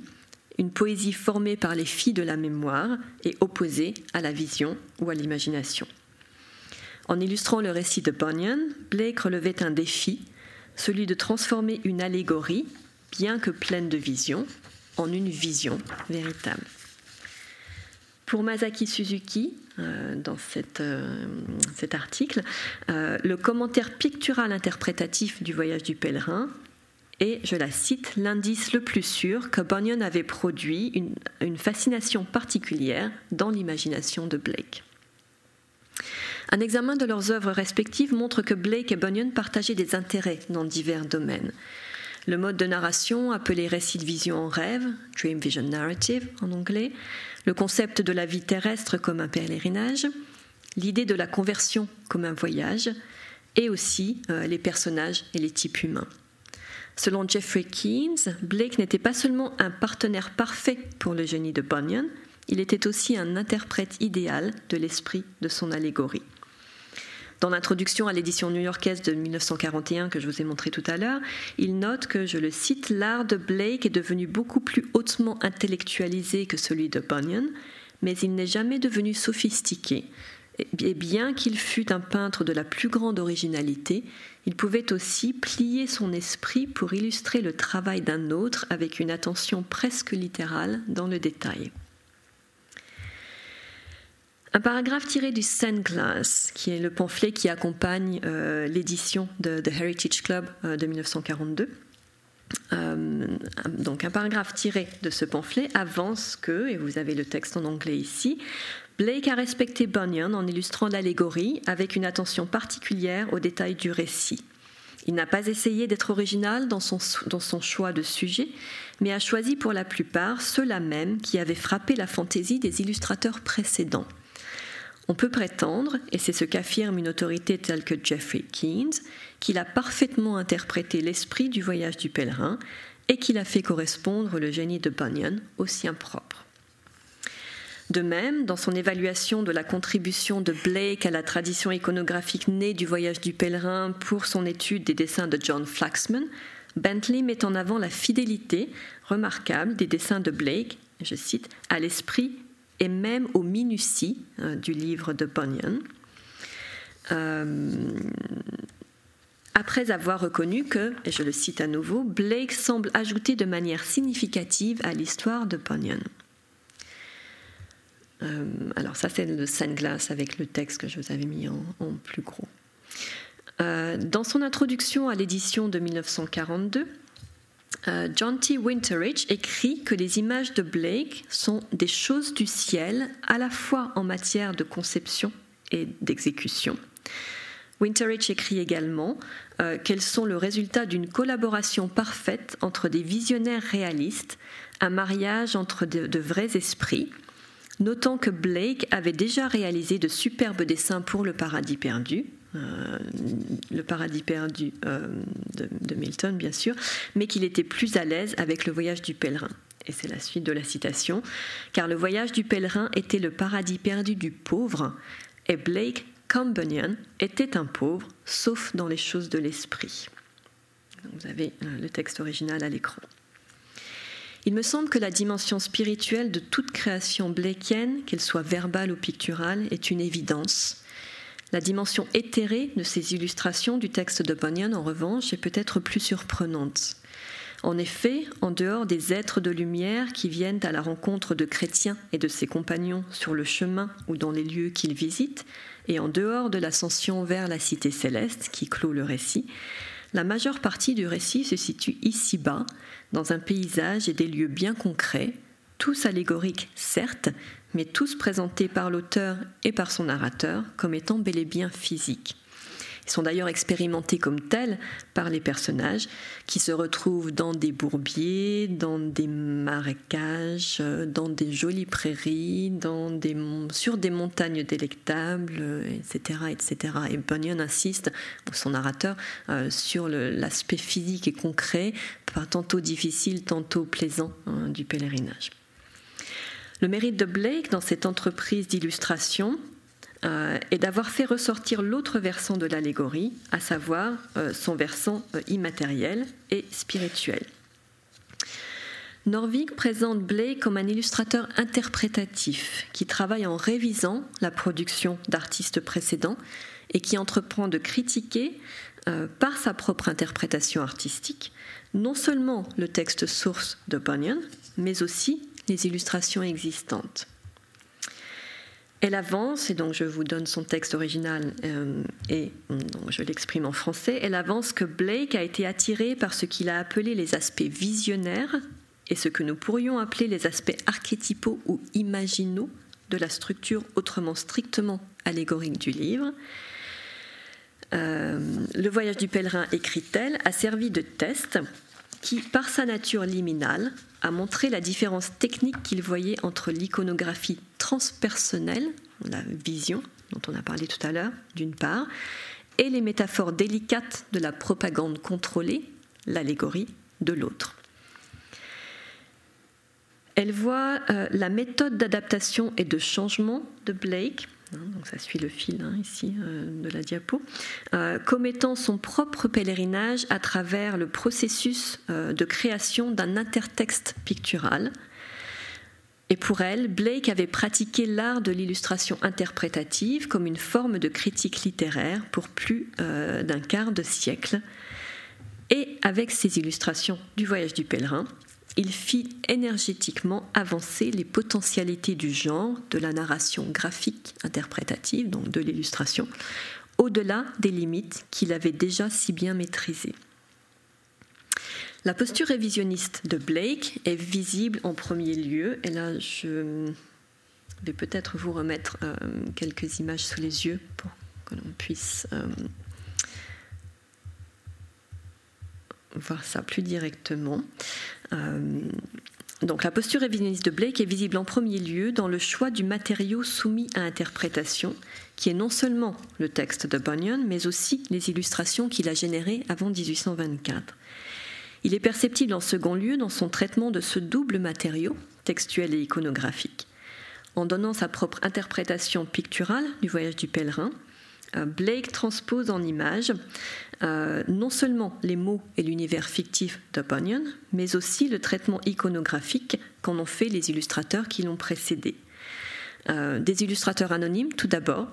une poésie formée par les filles de la mémoire et opposée à la vision ou à l'imagination. En illustrant le récit de Bunyan, Blake relevait un défi celui de transformer une allégorie, bien que pleine de vision, en une vision véritable. Pour Masaki Suzuki, euh, dans euh, cet article, euh, le commentaire pictural interprétatif du voyage du pèlerin est, je la cite, l'indice le plus sûr que Bunyan avait produit une fascination particulière dans l'imagination de Blake. Un examen de leurs œuvres respectives montre que Blake et Bunyan partageaient des intérêts dans divers domaines. Le mode de narration, appelé récit de vision en rêve, Dream Vision Narrative en anglais, le concept de la vie terrestre comme un pèlerinage, l'idée de la conversion comme un voyage, et aussi euh, les personnages et les types humains. Selon Jeffrey Keynes, Blake n'était pas seulement un partenaire parfait pour le génie de Bunyan, il était aussi un interprète idéal de l'esprit de son allégorie. Dans l'introduction à l'édition new-yorkaise de 1941 que je vous ai montré tout à l'heure, il note que, je le cite, l'art de Blake est devenu beaucoup plus hautement intellectualisé que celui de Bunyan, mais il n'est jamais devenu sophistiqué. Et bien qu'il fût un peintre de la plus grande originalité, il pouvait aussi plier son esprit pour illustrer le travail d'un autre avec une attention presque littérale dans le détail. Un paragraphe tiré du Glass, qui est le pamphlet qui accompagne euh, l'édition de The Heritage Club euh, de 1942. Euh, donc un paragraphe tiré de ce pamphlet avance que, et vous avez le texte en anglais ici, Blake a respecté Bunyan en illustrant l'allégorie avec une attention particulière aux détails du récit. Il n'a pas essayé d'être original dans son, dans son choix de sujet, mais a choisi pour la plupart ceux-là même qui avaient frappé la fantaisie des illustrateurs précédents. On peut prétendre, et c'est ce qu'affirme une autorité telle que Jeffrey Keynes, qu'il a parfaitement interprété l'esprit du voyage du pèlerin et qu'il a fait correspondre le génie de Bunyan au sien propre. De même, dans son évaluation de la contribution de Blake à la tradition iconographique née du voyage du pèlerin pour son étude des dessins de John Flaxman, Bentley met en avant la fidélité remarquable des dessins de Blake, je cite, à l'esprit et même aux minuties euh, du livre de Bunyan, euh, après avoir reconnu que, et je le cite à nouveau, Blake semble ajouter de manière significative à l'histoire de Bunyan. Euh, alors ça c'est le Glass avec le texte que je vous avais mis en plus gros. dans son introduction à l'édition de 1942, euh, John T. Winterich écrit que les images de Blake sont des choses du ciel à la fois en matière de conception et d'exécution. Winterich écrit également euh, qu'elles sont le résultat d'une collaboration parfaite entre des visionnaires réalistes, un mariage entre de vrais esprits, notant que Blake avait déjà réalisé de superbes dessins pour le paradis perdu, le paradis perdu euh, de, Milton, bien sûr, mais qu'il était plus à l'aise avec le voyage du pèlerin. Et c'est la suite de la citation, car le voyage du pèlerin était le paradis perdu du pauvre, et Blake, comme Bunyan, était un pauvre, sauf dans les choses de l'esprit. Vous avez euh, le texte original à l'écran. Il me semble que la dimension spirituelle de toute création blakienne, qu'elle soit verbale ou picturale, est une évidence la dimension éthérée de ces illustrations du texte de Bunyan, en revanche, est peut-être plus surprenante. En effet, en dehors des êtres de lumière qui viennent à la rencontre de chrétiens et de ses compagnons sur le chemin ou dans les lieux qu'ils visitent, et en dehors de l'ascension vers la cité céleste qui clôt le récit, la majeure partie du récit se situe ici-bas, dans un paysage et des lieux bien concrets, tous allégoriques certes, mais tous présentés par l'auteur et par son narrateur comme étant bel et bien physiques. Ils sont d'ailleurs expérimentés comme tels par les personnages qui se retrouvent dans des bourbiers, dans des marécages, dans des jolies prairies, dans des, sur des montagnes délectables, etc., etc. Et Bunyan insiste, son narrateur, euh, sur l'aspect physique et concret, tantôt difficile, tantôt plaisant hein, du pèlerinage. Le mérite de Blake dans cette entreprise d'illustration euh, est d'avoir fait ressortir l'autre versant de l'allégorie, à savoir euh, son versant euh, immatériel et spirituel. Norvig présente Blake comme un illustrateur interprétatif qui travaille en révisant la production d'artistes précédents et qui entreprend de critiquer, par sa propre interprétation artistique, non seulement le texte source de Bunyan, mais aussi les illustrations existantes. Elle avance, et donc je vous donne son texte original euh, et je l'exprime en français, elle avance que Blake a été attiré par ce qu'il a appelé les aspects visionnaires et ce que nous pourrions appeler les aspects archétypaux ou imaginaux de la structure autrement strictement allégorique du livre. Euh, le voyage du pèlerin, écrit-elle, a servi de test qui, par sa nature liminale, a montré la différence technique qu'il voyait entre l'iconographie transpersonnelle, la vision dont on a parlé tout à l'heure, d'une part, et les métaphores délicates de la propagande contrôlée, l'allégorie, de l'autre. Elle voit euh, la méthode d'adaptation et de changement de Blake donc ça suit le fil hein, ici euh, de la diapo, euh, commettant son propre pèlerinage à travers le processus euh, de création d'un intertexte pictural. Et pour elle, Blake avait pratiqué l'art de l'illustration interprétative comme une forme de critique littéraire pour plus d'un quart de siècle. Et avec ses illustrations du voyage du pèlerin, il fit énergétiquement avancer les potentialités du genre, de la narration graphique interprétative, donc de l'illustration, au-delà des limites qu'il avait déjà si bien maîtrisées. La posture révisionniste de Blake est visible en premier lieu, et là je vais peut-être vous remettre euh, quelques images sous les yeux pour que l'on puisse euh, voir ça plus directement. Euh, donc la posture révisionniste de Blake est visible en premier lieu dans le choix du matériau soumis à interprétation, qui est non seulement le texte de Bunyan, mais aussi les illustrations qu'il a générées avant 1824. Il est perceptible en second lieu dans son traitement de ce double matériau, textuel et iconographique. En donnant sa propre interprétation picturale du voyage du pèlerin, Blake transpose en images euh, non seulement les mots et l'univers fictif de Bunyan, mais aussi le traitement iconographique qu'en ont fait les illustrateurs qui l'ont précédé. Euh, des illustrateurs anonymes tout d'abord,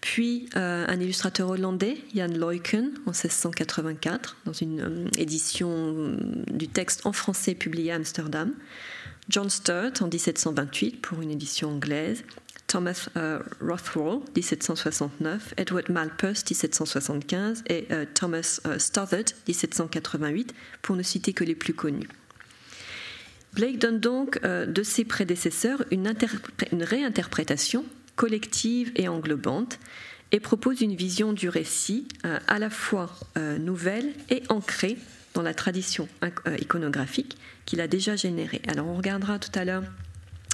puis un illustrateur hollandais, Jan Luyken, en 1684, dans une édition du texte en français publié à Amsterdam, John Sturt en 1728 pour une édition anglaise, Thomas uh, Rothwell, 1769, Edward Malthus, 1775 et uh, Thomas uh, Stothard, 1788, pour ne citer que les plus connus. Blake donne donc de ses prédécesseurs une, une, réinterprétation collective et englobante et propose une vision du récit à la fois nouvelle et ancrée dans la tradition iconographique qu'il a déjà générée. Alors on regardera tout à l'heure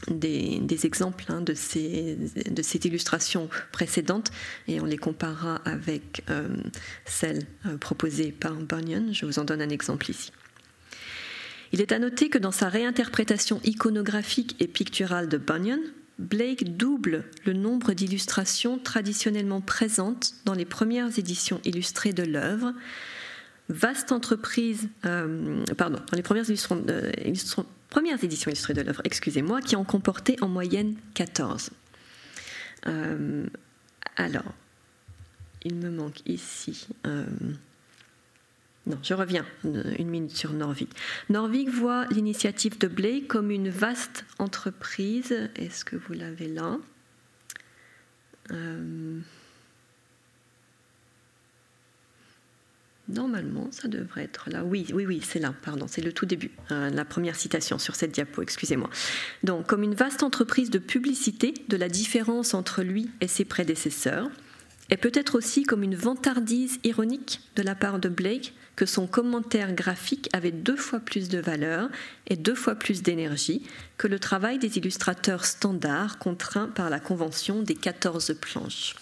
des, exemples hein, de, ces, de cette illustration précédente et on les comparera avec euh, celles euh, proposées par Bunyan. Je vous en donne un exemple ici. Il est à noter que dans sa réinterprétation iconographique et picturale de Bunyan, Blake double le nombre d'illustrations traditionnellement présentes dans les premières éditions illustrées de l'œuvre. Vaste entreprise, euh, pardon, dans les premières illustrations premières éditions illustrées de l'œuvre, excusez-moi, qui en comportaient en moyenne 14. Euh, alors, il me manque ici. Euh, non, je reviens une minute sur Norvig. Norvig voit l'initiative de Blake comme une vaste entreprise. Est-ce que vous l'avez là? Euh, Normalement, ça devrait être là. Oui, oui, oui, c'est là, pardon, c'est le tout début, euh, la première citation sur cette diapo, excusez-moi. Donc, comme une vaste entreprise de publicité de la différence entre lui et ses prédécesseurs, et peut-être aussi comme une vantardise ironique de la part de Blake que son commentaire graphique avait deux fois plus de valeur et deux fois plus d'énergie que le travail des illustrateurs standards contraints par la convention des 14 planches.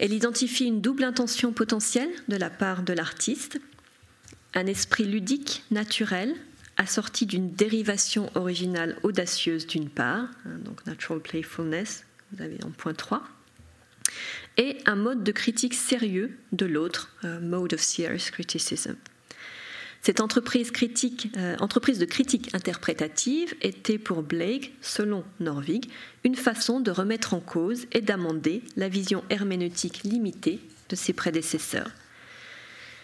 Elle identifie une double intention potentielle de la part de l'artiste, un esprit ludique, naturel, assorti d'une dérivation originale audacieuse d'une part, hein, donc natural playfulness, vous avez en point 3, et un mode de critique sérieux de l'autre, euh, mode of serious criticism. Cette euh, entreprise de critique interprétative était pour Blake, selon Norvig, une façon de remettre en cause et d'amender la vision herméneutique limitée de ses prédécesseurs.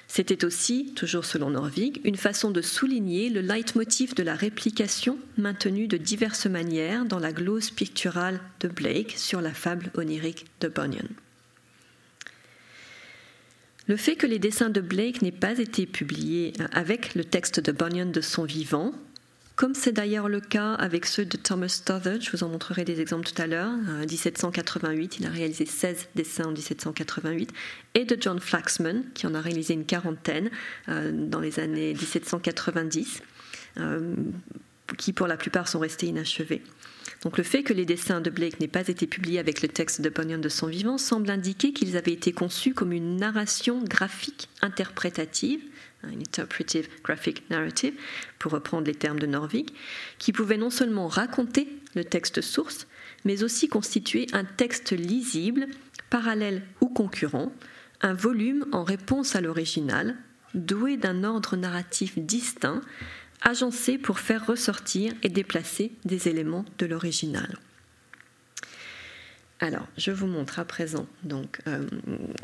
C'était aussi, toujours selon Norvig, une façon de souligner le leitmotiv de la réplication maintenue de diverses manières dans la glose picturale de Blake sur la fable onirique de Bunyan. Le fait que les dessins de Blake n'aient pas été publiés avec le texte de Bunyan de son vivant comme c'est d'ailleurs le cas avec ceux de Thomas Stothard, je vous en montrerai des exemples tout à l'heure, 1788, euh, il a réalisé 16 dessins en 1788, et de John Flaxman, qui en a réalisé une quarantaine euh, dans les années 1790, euh, qui pour la plupart sont restés inachevés. Donc le fait que les dessins de Blake n'aient pas été publiés avec le texte de Bunyan de son vivant semble indiquer qu'ils avaient été conçus comme une narration graphique interprétative un interpretive graphic narrative, pour reprendre les termes de Norvig, qui pouvait non seulement raconter le texte source, mais aussi constituer un texte lisible, parallèle ou concurrent, un volume en réponse à l'original, doué d'un ordre narratif distinct, agencé pour faire ressortir et déplacer des éléments de l'original. Alors, je vous montre à présent donc euh,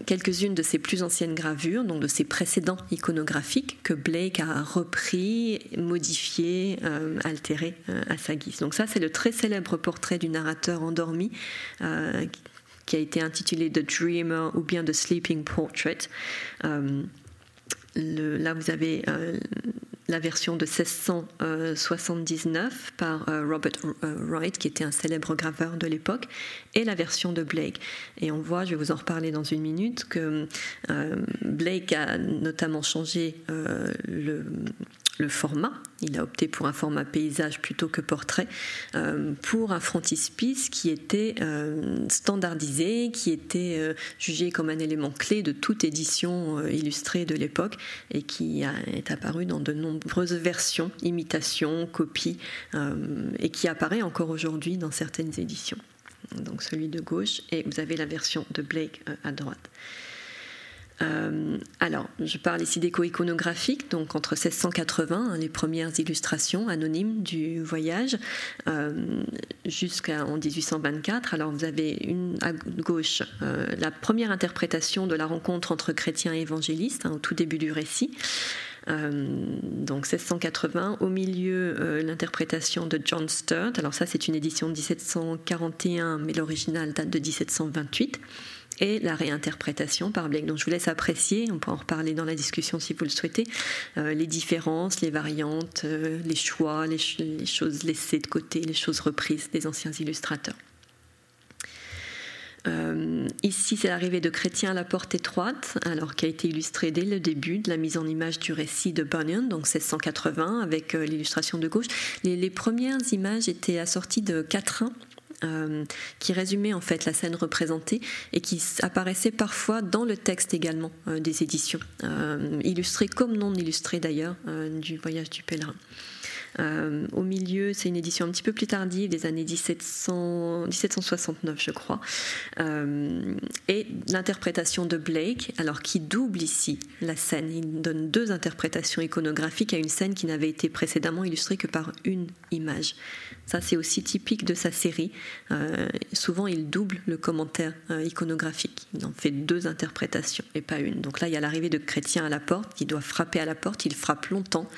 quelques-unes de ses plus anciennes gravures, donc de ses précédents iconographiques que Blake a repris, modifié, euh, altéré euh, à sa guise. Donc ça, c'est le très célèbre portrait du narrateur endormi qui a été intitulé The Dreamer ou bien The Sleeping Portrait. là, vous avez la version de 1679 par euh, Robert euh, Wright, qui était un célèbre graveur de l'époque, et la version de Blake. Et on voit, je vais vous en reparler dans une minute, que euh, Blake a notamment changé le format. Il a opté pour un format paysage plutôt que portrait, euh, pour un frontispice qui était euh, standardisé, qui était euh, jugé comme un élément clé de toute édition illustrée de l'époque et qui est apparu dans de nombreuses versions, imitations, copies, et qui apparaît encore aujourd'hui dans certaines éditions. Donc celui de gauche, et vous avez la version de Blake à droite. Euh, alors, je parle ici d'éco-iconographique, donc entre 1680, hein, les premières illustrations anonymes du voyage, euh, jusqu'en 1824. Alors, vous avez une à gauche euh, la première interprétation de la rencontre entre chrétiens et évangélistes, hein, au tout début du récit. donc 1680, au milieu l'interprétation de John Sturt. Alors ça c'est une édition de 1741, mais l'original date de 1728 et la réinterprétation par Blake. Donc je vous laisse apprécier, on peut en reparler dans la discussion si vous le souhaitez, euh, les différences, les variantes, euh, les choix, les, choses laissées de côté, les choses reprises des anciens illustrateurs. Euh, ici, c'est l'arrivée de Chrétien à la porte étroite, alors qui a été illustré dès le début de la mise en image du récit de Bunyan, donc 1680, avec l'illustration de gauche. Les, les, premières images étaient assorties de quatrains euh, qui résumait en fait la scène représentée et qui apparaissait parfois dans le texte également euh, des éditions, euh, illustrées comme non illustrées d'ailleurs du voyage du pèlerin. Euh, au milieu, c'est une édition un petit peu plus tardive, des années 1700, 1769, je crois. Euh, et l'interprétation de Blake, alors qui double ici la scène. Il donne deux interprétations iconographiques à une scène qui n'avait été précédemment illustrée que par une image. Ça, c'est aussi typique de sa série. Euh, souvent, il double le commentaire iconographique. Il en fait deux interprétations et pas une. Donc là, il y a l'arrivée de Chrétien à la porte, qui doit frapper à la porte. Il frappe longtemps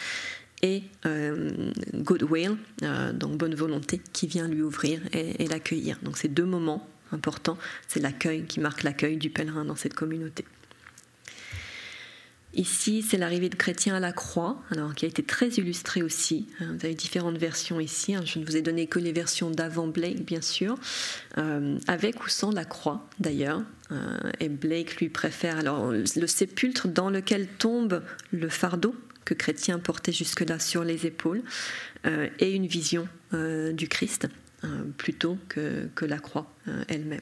et euh, goodwill, euh, donc bonne volonté, qui vient lui ouvrir et, l'accueillir. Donc c'est deux moments importants, c'est l'accueil qui marque l'accueil du pèlerin dans cette communauté. Ici, c'est l'arrivée de Chrétien à la croix, qui a été très illustrée aussi. Hein, vous avez différentes versions ici. Hein. Je ne vous ai donné que les versions d'avant Blake, bien sûr, euh, avec ou sans la croix d'ailleurs. et Blake lui préfère alors le sépulcre dans lequel tombe le fardeau que Chrétien portait jusque-là sur les épaules, euh, et une vision euh, du Christ euh, plutôt que, que, la croix elle-même.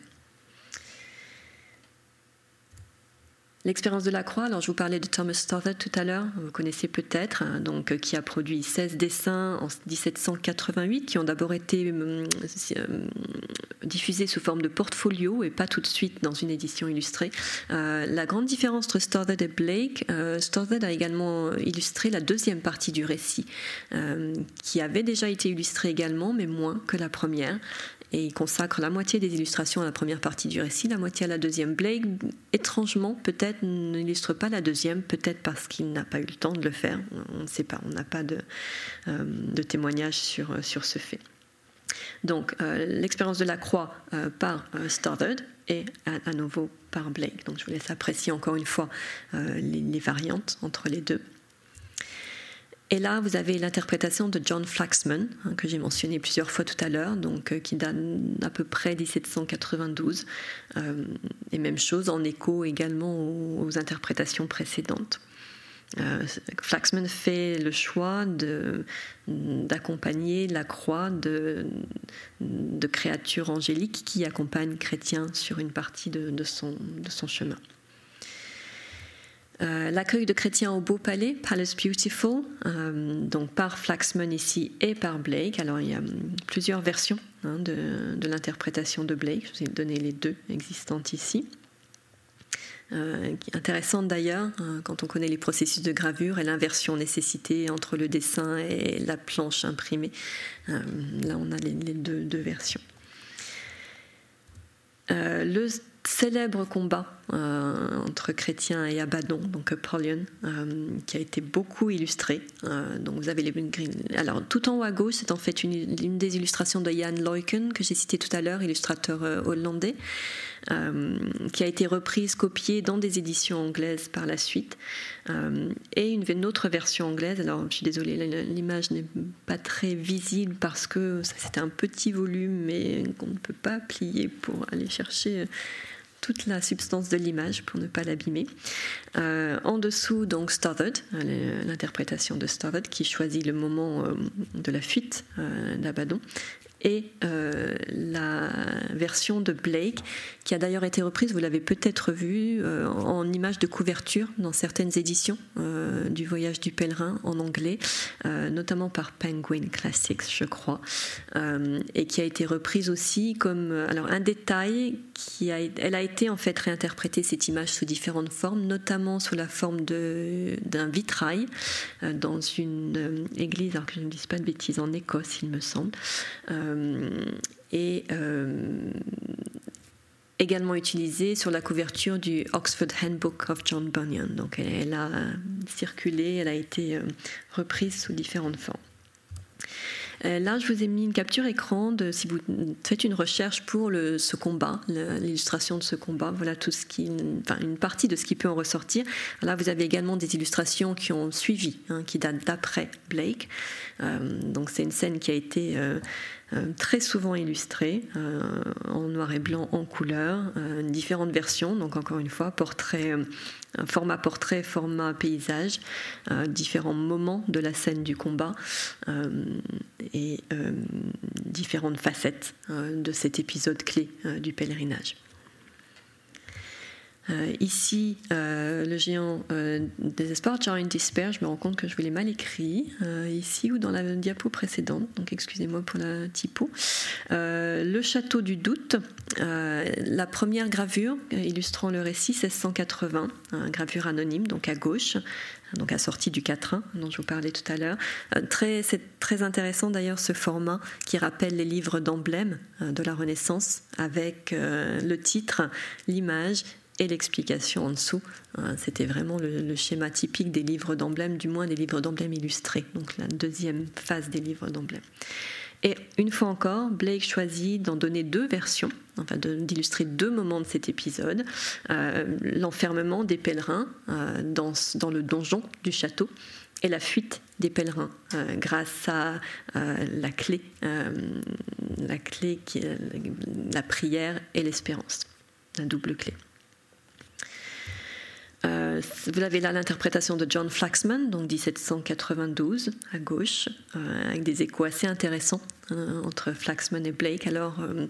L'expérience de la croix, alors je vous parlais de Thomas Stothard tout à l'heure, vous connaissez peut-être, hein, donc qui a produit 16 dessins en 1788 qui ont d'abord été euh, euh, diffusés sous forme de portfolio et pas tout de suite dans une édition illustrée. Euh, la grande différence entre Stothard et Blake, Stothard a également illustré la deuxième partie du récit, qui avait déjà été illustrée également, mais moins que la première. Et il consacre la moitié des illustrations à la première partie du récit, la moitié à la deuxième. Blake, étrangement, peut-être n'illustre pas la deuxième, peut-être parce qu'il n'a pas eu le temps de le faire. On ne sait pas, on n'a pas de, euh, de témoignage sur, sur ce fait. Donc, euh, l'expérience de la croix euh, par Stothard et à, nouveau par Blake. Donc, je vous laisse apprécier encore une fois les variantes entre les deux. Et là, vous avez l'interprétation de John Flaxman, hein, que j'ai mentionné plusieurs fois tout à l'heure, donc euh, qui date à peu près 1792. Euh, et même chose en écho également aux, interprétations précédentes. Euh, Flaxman fait le choix d'accompagner la croix de, créatures angéliques qui accompagnent chrétiens sur une partie de son chemin. Euh, l'accueil de chrétiens au Beau Palais, Palace Beautiful, euh, donc par Flaxman ici et par Blake. Alors il y a hum, plusieurs versions hein, de, l'interprétation de Blake. Je vous ai donné les deux existantes ici. Euh, intéressante d'ailleurs hein, quand on connaît les processus de gravure et l'inversion nécessitée entre le dessin et la planche imprimée. là, on a les, deux, versions. Célèbre combat euh, entre chrétiens et Abaddon, donc Apollyon, euh, qui a été beaucoup illustré. Euh, donc vous avez les alors tout en haut à gauche, c'est en fait une, une, des illustrations de Jan Leuken que j'ai cité tout à l'heure, illustrateur hollandais. Qui a été reprise, copiée dans des éditions anglaises par la suite, et une, autre version anglaise. Alors, je suis désolée, l'image n'est pas très visible parce que c'était un petit volume, mais qu'on ne peut pas plier pour aller chercher toute la substance de l'image pour ne pas l'abîmer. en dessous, donc Stothard, l'interprétation de Stothard qui choisit le moment de la fuite d'Abaddon et euh, la version de Blake, qui a d'ailleurs été reprise, vous l'avez peut-être vu, euh, en image de couverture dans certaines éditions euh, du Voyage du pèlerin en anglais, notamment par Penguin Classics, je crois, et qui a été reprise aussi comme alors un détail qui a, elle a été en fait réinterprétée cette image sous différentes formes, notamment sous la forme d'un vitrail dans une église, alors que je ne dise pas de bêtises, en Écosse, il me semble. Et euh, également utilisée sur la couverture du Oxford Handbook of John Bunyan. Donc elle, a circulé, elle a été euh, reprise sous différentes formes. Là, je vous ai mis une capture écran de si vous faites une recherche pour ce combat, l'illustration de ce combat. Voilà tout ce qui, enfin, une partie de ce qui peut en ressortir. Là, vous avez également des illustrations qui ont suivi, hein, qui datent d'après Blake. donc, c'est une scène qui a été euh, très souvent illustré euh, en noir et blanc, en couleur, euh, différentes versions, donc encore une fois, portrait, format portrait, format paysage, différents moments de la scène du combat et différentes facettes de cet épisode clé du pèlerinage. Euh, ici, euh, le géant euh, désespoir, Giant Despair, je me rends compte que je l'ai mal écrit, ici ou dans la diapo précédente, donc excusez-moi pour la typo. le château du doute, la première gravure illustrant le récit 1680, gravure anonyme, donc à gauche, donc assortie du 4.1 dont je vous parlais tout à l'heure. Très, c'est très intéressant d'ailleurs ce format qui rappelle les livres d'emblèmes de la Renaissance avec le titre, l'image et l'explication en dessous. Hein, c'était vraiment le, schéma typique des livres d'emblèmes, du moins des livres d'emblèmes illustrés, donc la deuxième phase des livres d'emblèmes. Et une fois encore, Blake choisit d'en donner deux versions, enfin d'illustrer deux moments de cet épisode. Euh, l'enfermement des pèlerins euh, dans, le donjon du château et la fuite des pèlerins euh, grâce à la clé, la clé la prière et l'espérance, la double clé. Euh, vous avez là l'interprétation de John Flaxman, donc 1792 à gauche, euh, avec des échos assez intéressants hein, entre Flaxman et Blake. Alors, euh,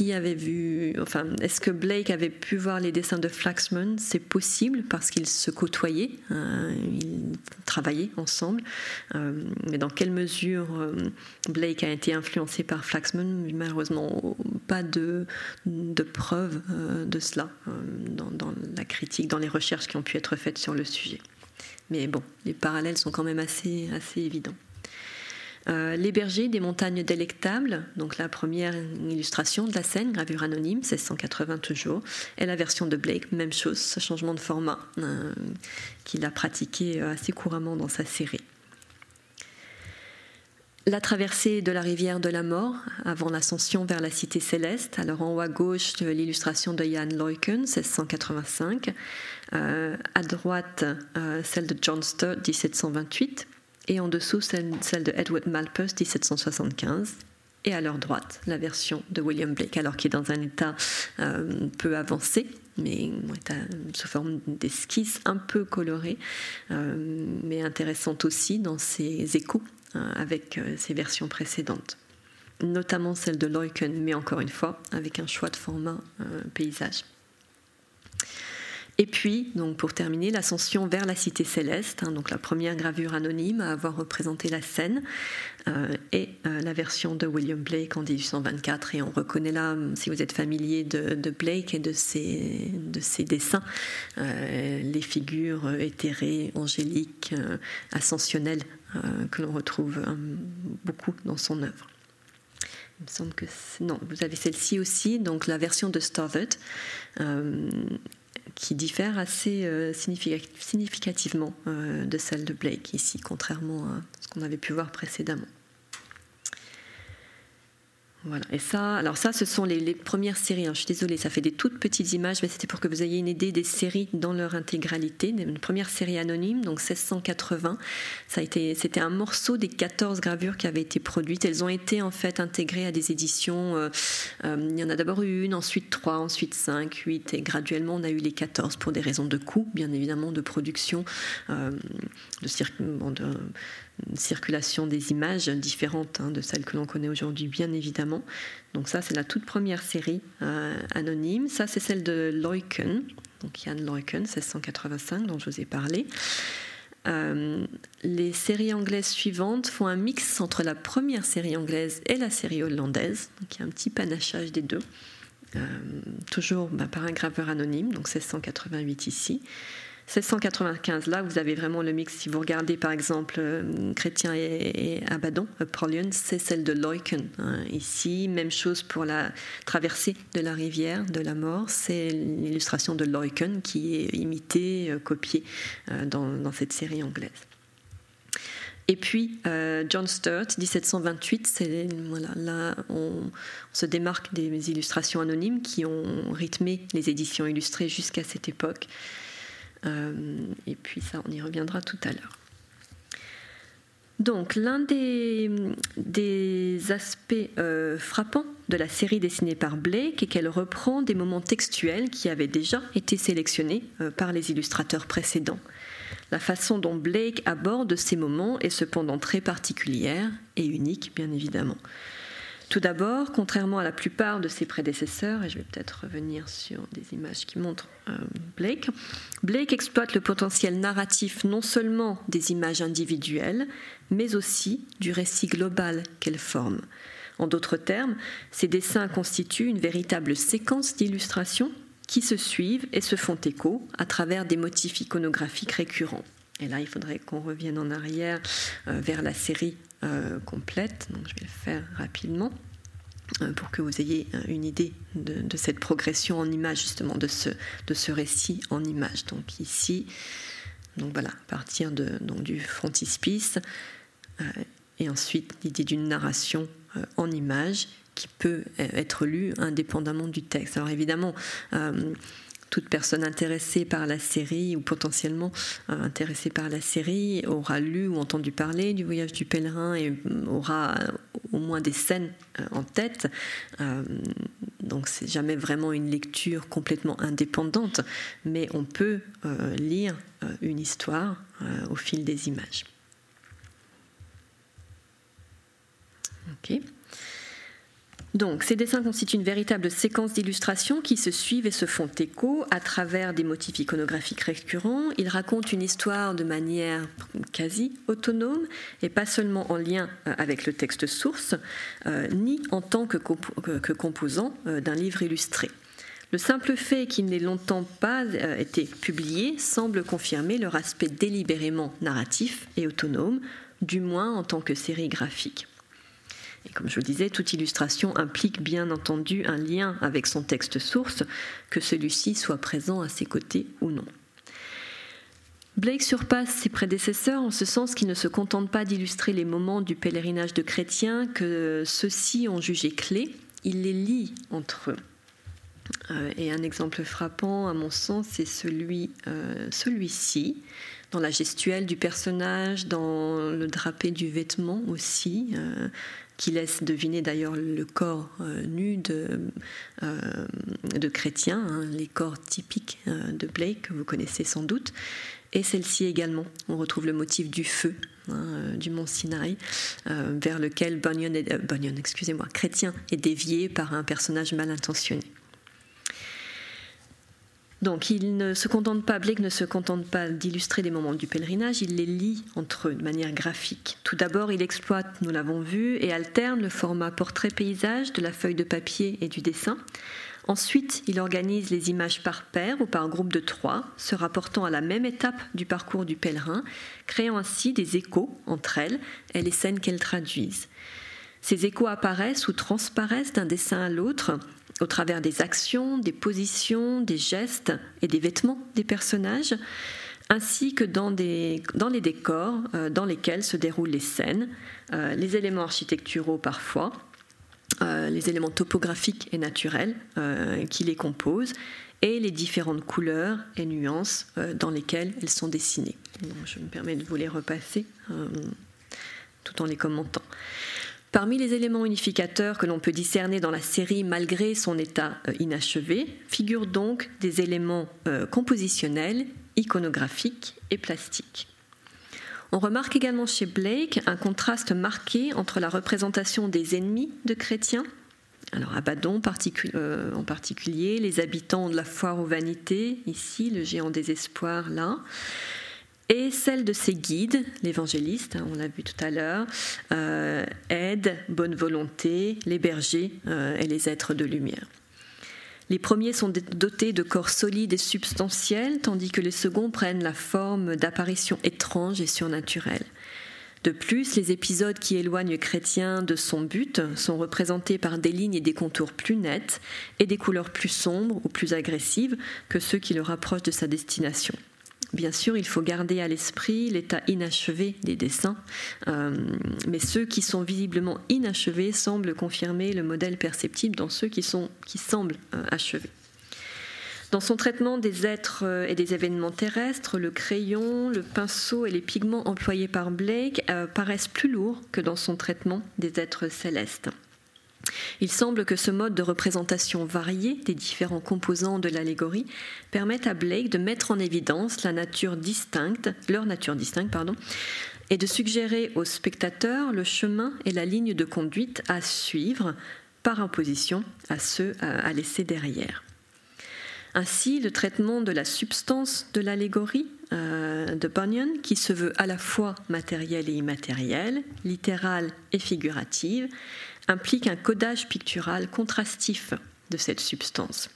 est-ce que Blake avait pu voir les dessins de Flaxman? C'est possible parce qu'ils se côtoyaient, hein, ils travaillaient ensemble. Euh, mais dans quelle mesure euh, Blake a été influencé par Flaxman? Malheureusement, pas de, de preuves euh, de cela dans, la critique, dans les recherches qui ont pu être faites sur le sujet. Mais bon, les parallèles sont quand même assez évidents. Les bergers des montagnes délectables, donc la première illustration de la scène, gravure anonyme, 1680 toujours, et la version de Blake, même chose, ce changement de format qu'il a pratiqué assez couramment dans sa série. La traversée de la rivière de la mort avant l'ascension vers la cité céleste. Alors en haut à gauche, l'illustration de Jan Leuken, 1685. Euh, à droite, euh, celle de John Sturt, 1728. Et en dessous, celle, de Edward Malthus, 1775 et à leur droite la version de William Blake, alors qui est dans un état euh, peu avancé, mais sous forme d'esquisse un peu colorée, mais intéressante aussi dans ses échos euh, avec ses euh, versions précédentes, notamment celle de Leuken, mais encore une fois avec un choix de format euh, paysage. Et puis, donc pour terminer, l'ascension vers la cité céleste, hein, donc la première gravure anonyme à avoir représenté la scène, et la version de William Blake en 1824. Et on reconnaît là, si vous êtes familier de, Blake et de ses, de ses dessins, les figures éthérées, angéliques, ascensionnelles euh, que l'on retrouve euh, beaucoup dans son œuvre. Il me semble que non, vous avez celle-ci aussi, donc la version de Stothard, euh, qui diffère assez significativement de celle de Blake ici, contrairement à ce qu'on avait pu voir précédemment. Voilà. Et ça, alors ça, ce sont les, premières séries. je suis désolée, ça fait des toutes petites images, mais c'était pour que vous ayez une idée des séries dans leur intégralité. Une première série anonyme, donc 1680. Ça a été, c'était un morceau des 14 gravures qui avaient été produites. Elles ont été en fait intégrées à des éditions. Euh, euh, il y en a d'abord eu une, ensuite trois, ensuite cinq, huit, et graduellement on a eu les 14 pour des raisons de coût, bien évidemment, de production, euh, de, de circulation des images différentes hein, de celles que l'on connaît aujourd'hui, bien évidemment. Donc ça, c'est la toute première série euh, anonyme. Ça, c'est celle de Leuken, donc Jan Leuken, 1685, dont je vous ai parlé. Euh, les séries anglaises suivantes font un mix entre la première série anglaise et la série hollandaise. Donc il y a un petit panachage des deux. Euh, toujours bah, par un graveur anonyme, donc 1688 ici. 1695, là, vous avez vraiment le mix. Si vous regardez, par exemple, euh, Chrétien et, Abaddon, Apollyon, c'est celle de Leuken. Hein. Ici, même chose pour la traversée de la rivière de la mort. C'est l'illustration de Leuken qui est imitée, euh, copiée euh, dans, cette série anglaise. Et puis John Sturt, 1728, c'est voilà, là on, se démarque des illustrations anonymes qui ont rythmé les éditions illustrées jusqu'à cette époque. Euh, et puis ça, on y reviendra tout à l'heure. Donc l'un des, aspects euh, frappants de la série dessinée par Blake est qu'elle reprend des moments textuels qui avaient déjà été sélectionnés euh, par les illustrateurs précédents. La façon dont Blake aborde ces moments est cependant très particulière et unique, bien évidemment. Tout d'abord, contrairement à la plupart de ses prédécesseurs, et je vais peut-être revenir sur des images qui montrent euh, Blake, Blake exploite le potentiel narratif non seulement des images individuelles, mais aussi du récit global qu'elles forment. En d'autres termes, ces dessins constituent une véritable séquence d'illustrations qui se suivent et se font écho à travers des motifs iconographiques récurrents. Et là, il faudrait qu'on revienne en arrière euh, vers la série complète. Donc, je vais le faire rapidement euh, pour que vous ayez euh, une idée de, cette progression en image, justement, de ce, de ce récit en image. Donc ici, donc voilà, à partir de, donc, du frontispice, et ensuite l'idée d'une narration en image qui peut être lue indépendamment du texte. Alors évidemment, toute personne intéressée par la série ou potentiellement euh, intéressée par la série aura lu ou entendu parler du voyage du pèlerin et aura au moins des scènes euh, en tête. Euh, donc c'est jamais vraiment une lecture complètement indépendante, mais on peut lire une histoire au fil des images. Ok. Donc, ces dessins constituent une véritable séquence d'illustrations qui se suivent et se font écho à travers des motifs iconographiques récurrents. Ils racontent une histoire de manière quasi autonome et pas seulement en lien euh, avec le texte source, euh, ni en tant que, composant euh, d'un livre illustré. Le simple fait qu'ils n'aient longtemps pas été publiés semble confirmer leur aspect délibérément narratif et autonome, du moins en tant que série graphique. Et comme je le disais, toute illustration implique bien entendu un lien avec son texte source, que celui-ci soit présent à ses côtés ou non. Blake surpasse ses prédécesseurs en ce sens qu'il ne se contente pas d'illustrer les moments du pèlerinage de chrétiens que ceux-ci ont jugés clés, il les lie entre eux. Euh, et un exemple frappant, à mon sens, c'est celui, euh, celui-ci, dans la gestuelle du personnage, dans le drapé du vêtement aussi, euh, qui laisse deviner d'ailleurs le corps nu de, chrétiens, hein, les corps typiques de Blake, que vous connaissez sans doute. Et celle-ci également, on retrouve le motif du feu hein, du mont Sinaï, vers lequel Bunyan excusez-moi, chrétien est dévié par un personnage mal intentionné. Donc il ne se contente pas, Blake ne se contente pas d'illustrer des moments du pèlerinage, il les lit entre eux de manière graphique. Tout d'abord, il exploite, nous l'avons vu, et alterne le format portrait-paysage de la feuille de papier et du dessin. Ensuite, il organise les images par paire ou par groupe de trois, se rapportant à la même étape du parcours du pèlerin, créant ainsi des échos entre elles et les scènes qu'elles traduisent. Ces échos apparaissent ou transparaissent d'un dessin à l'autre au travers des actions, des positions, des gestes et des vêtements des personnages, ainsi que dans, les décors euh, dans lesquels se déroulent les scènes, euh, les éléments architecturaux parfois, euh, les éléments topographiques et naturels qui les composent, et les différentes couleurs et nuances dans lesquelles elles sont dessinées. je me permets de vous les repasser tout en les commentant. Parmi les éléments unificateurs que l'on peut discerner dans la série malgré son état euh, inachevé, figurent donc des éléments euh, compositionnels, iconographiques et plastiques. On remarque également chez Blake un contraste marqué entre la représentation des ennemis de chrétiens, alors Abaddon euh, en particulier, les habitants de la foire aux vanités, ici le géant désespoir là, et celle de ses guides, l'évangéliste, hein, on l'a vu tout à l'heure, euh, aide, bonne volonté, les bergers euh, et les êtres de lumière. Les premiers sont dotés de corps solides et substantiels, tandis que les seconds prennent la forme d'apparitions étranges et surnaturelles. De plus, les épisodes qui éloignent le chrétien de son but sont représentés par des lignes et des contours plus nets et des couleurs plus sombres ou plus agressives que ceux qui le rapprochent de sa destination. Bien sûr, il faut garder à l'esprit l'état inachevé des dessins, euh, mais ceux qui sont visiblement inachevés semblent confirmer le modèle perceptible dans ceux qui, semblent euh, achevés. Dans son traitement des êtres euh, et des événements terrestres, le crayon, le pinceau et les pigments employés par Blake paraissent plus lourds que dans son traitement des êtres célestes. Il semble que ce mode de représentation varié des différents composants de l'allégorie permette à Blake de mettre en évidence leur nature distincte, et de suggérer au spectateur le chemin et la ligne de conduite à suivre par opposition à ceux à laisser derrière. Ainsi, le traitement de la substance de l'allégorie euh, de Bunyan, qui se veut à la fois matériel et immatériel, littéral et figurative, implique un codage pictural contrastif de cette substance.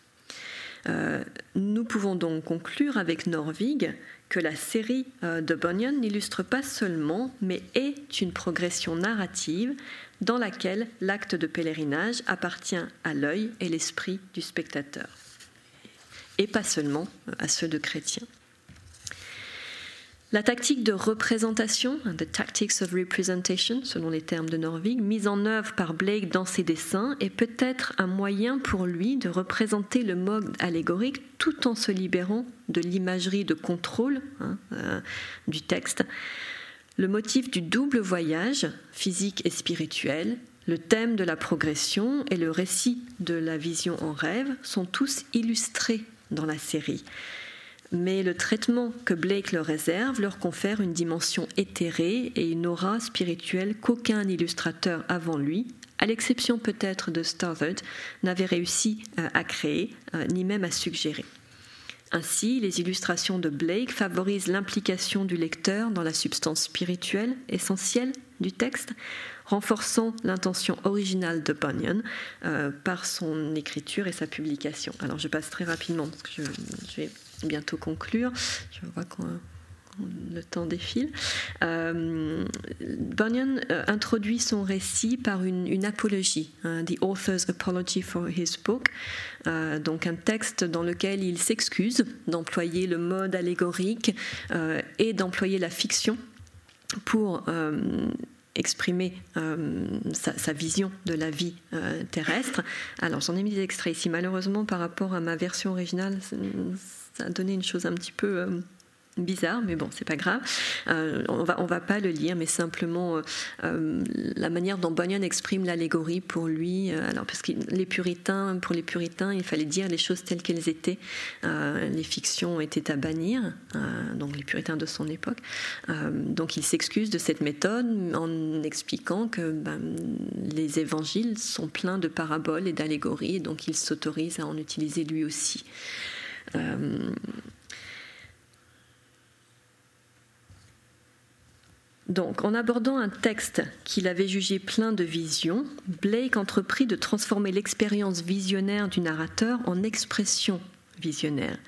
Euh, nous pouvons donc conclure avec Norvig que la série euh, de Bunyan n'illustre pas seulement, mais est une progression narrative dans laquelle l'acte de pèlerinage appartient à l'œil et l'esprit du spectateur, et pas seulement à ceux de chrétiens. La tactique de représentation, the tactics of representation, selon les termes de Norvig, mise en œuvre par Blake dans ses dessins, est peut-être un moyen pour lui de représenter le mode allégorique tout en se libérant de l'imagerie de contrôle hein, euh, du texte. Le motif du double voyage, physique et spirituel, le thème de la progression et le récit de la vision en rêve sont tous illustrés dans la série mais le traitement que Blake leur réserve leur confère une dimension éthérée et une aura spirituelle qu'aucun illustrateur avant lui, à l'exception peut-être de Stothard, n'avait réussi euh, à créer, euh, ni même à suggérer. Ainsi, les illustrations de Blake favorisent l'implication du lecteur dans la substance spirituelle essentielle du texte, renforçant l'intention originale de Bunyan euh, par son écriture et sa publication. Alors je passe très rapidement parce que je, je vais bientôt conclure. Je vois qu'on le temps défile. Euh, Bunyan euh, introduit son récit par une, apologie, hein, The Author's Apology for His Book, euh, donc un texte dans lequel il s'excuse d'employer le mode allégorique et d'employer la fiction pour exprimer sa, sa, vision de la vie terrestre. Alors j'en ai mis des extraits ici. Malheureusement, par rapport à ma version originale, ça a donné une chose un petit peu bizarre, mais bon, c'est pas grave. Euh, on va, on va pas le lire, mais simplement euh, euh, la manière dont Bunyan exprime l'allégorie pour lui. alors, parce que les puritains, pour les puritains, il fallait dire les choses telles qu'elles étaient. les fictions étaient à bannir, donc les puritains de son époque. donc, il s'excuse de cette méthode en expliquant que ben, les évangiles sont pleins de paraboles et d'allégories, et donc il s'autorise à en utiliser lui aussi. Donc, en abordant un texte qu'il avait jugé plein de visions, Blake entreprit de transformer l'expérience visionnaire du narrateur en expression visionnaire.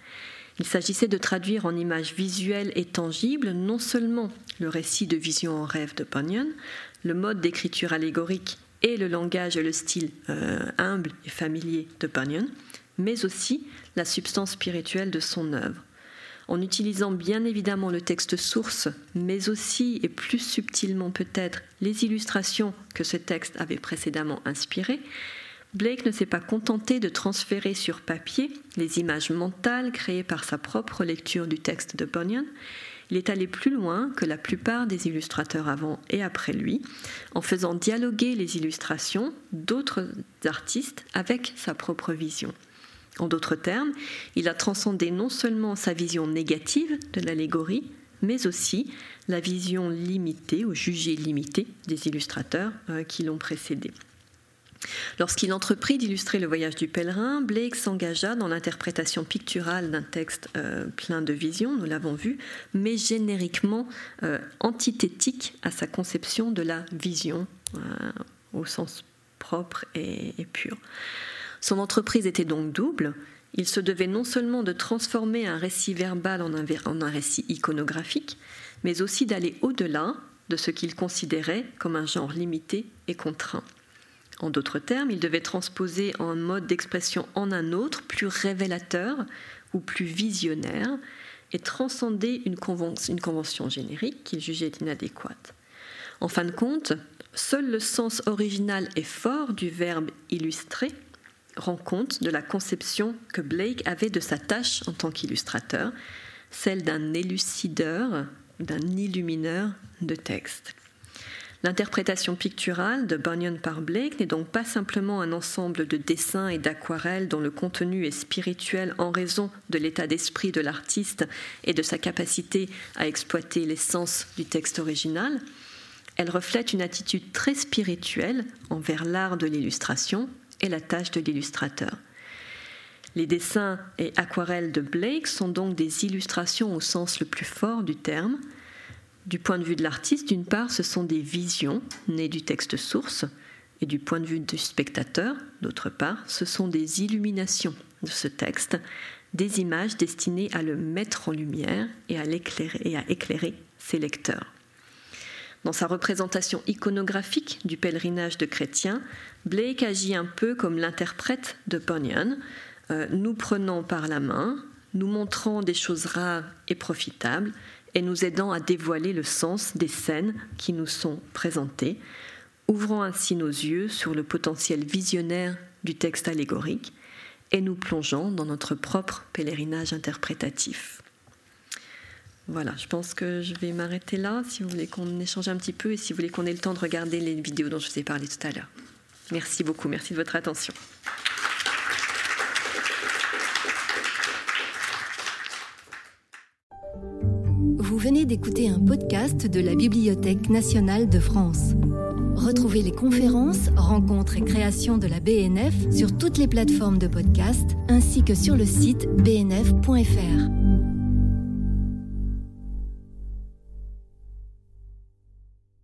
Il s'agissait de traduire en images visuelles et tangibles non seulement le récit de vision en rêve de Bunyan, le mode d'écriture allégorique et le langage et le style euh, humble et familier de Bunyan, mais aussi la substance spirituelle de son œuvre en utilisant bien évidemment le texte source, mais aussi et plus subtilement peut-être les illustrations que ce texte avait précédemment inspirées, Blake ne s'est pas contenté de transférer sur papier les images mentales créées par sa propre lecture du texte de Bunyan, il est allé plus loin que la plupart des illustrateurs avant et après lui, en faisant dialoguer les illustrations d'autres artistes avec sa propre vision. En d'autres termes, il a transcendé non seulement sa vision négative de l'allégorie, mais aussi la vision limitée ou jugée limitée des illustrateurs euh, qui l'ont précédé. Lorsqu'il entreprit d'illustrer le voyage du pèlerin, Blake s'engaga dans l'interprétation picturale d'un texte euh, plein de visions, nous l'avons vu, mais génériquement euh, antithétique à sa conception de la vision au sens propre et pur. Son entreprise était donc double. Il se devait non seulement de transformer un récit verbal en un, récit iconographique, mais aussi d'aller au-delà de ce qu'il considérait comme un genre limité et contraint. En d'autres termes, il devait transposer un mode d'expression en un autre, plus révélateur ou plus visionnaire, et transcender une, une convention générique qu'il jugeait inadéquate. En fin de compte, seul le sens original et fort du verbe illustrer rend compte de la conception que Blake avait de sa tâche en tant qu'illustrateur, celle d'un élucideur, d'un illumineur de texte. L'interprétation picturale de Bunyan par Blake n'est donc pas simplement un ensemble de dessins et d'aquarelles dont le contenu est spirituel en raison de l'état d'esprit de l'artiste et de sa capacité à exploiter l'essence du texte original. Elle reflète une attitude très spirituelle envers l'art de l'illustration est la tâche de l'illustrateur. Les dessins et aquarelles de Blake sont donc des illustrations au sens le plus fort du terme. Du point de vue de l'artiste, d'une part, ce sont des visions nées du texte source, et du point de vue du spectateur, d'autre part, ce sont des illuminations de ce texte, des images destinées à le mettre en lumière et et à éclairer ses lecteurs. Dans sa représentation iconographique du pèlerinage de chrétiens, Blake agit un peu comme l'interprète de Bunyan, euh, nous prenant par la main, nous montrant des choses rares et profitables, et nous aidant à dévoiler le sens des scènes qui nous sont présentées, ouvrant ainsi nos yeux sur le potentiel visionnaire du texte allégorique et nous plongeant dans notre propre pèlerinage interprétatif. Voilà, je pense que je vais m'arrêter là si vous voulez qu'on échange un petit peu et si vous voulez qu'on ait le temps de regarder les vidéos dont je vous ai parlé tout à l'heure. Merci beaucoup, merci de votre attention. Vous venez d'écouter un podcast de la Bibliothèque nationale de France. Retrouvez les conférences, rencontres et créations de la BNF sur toutes les plateformes de podcast ainsi que sur le site bnf.fr.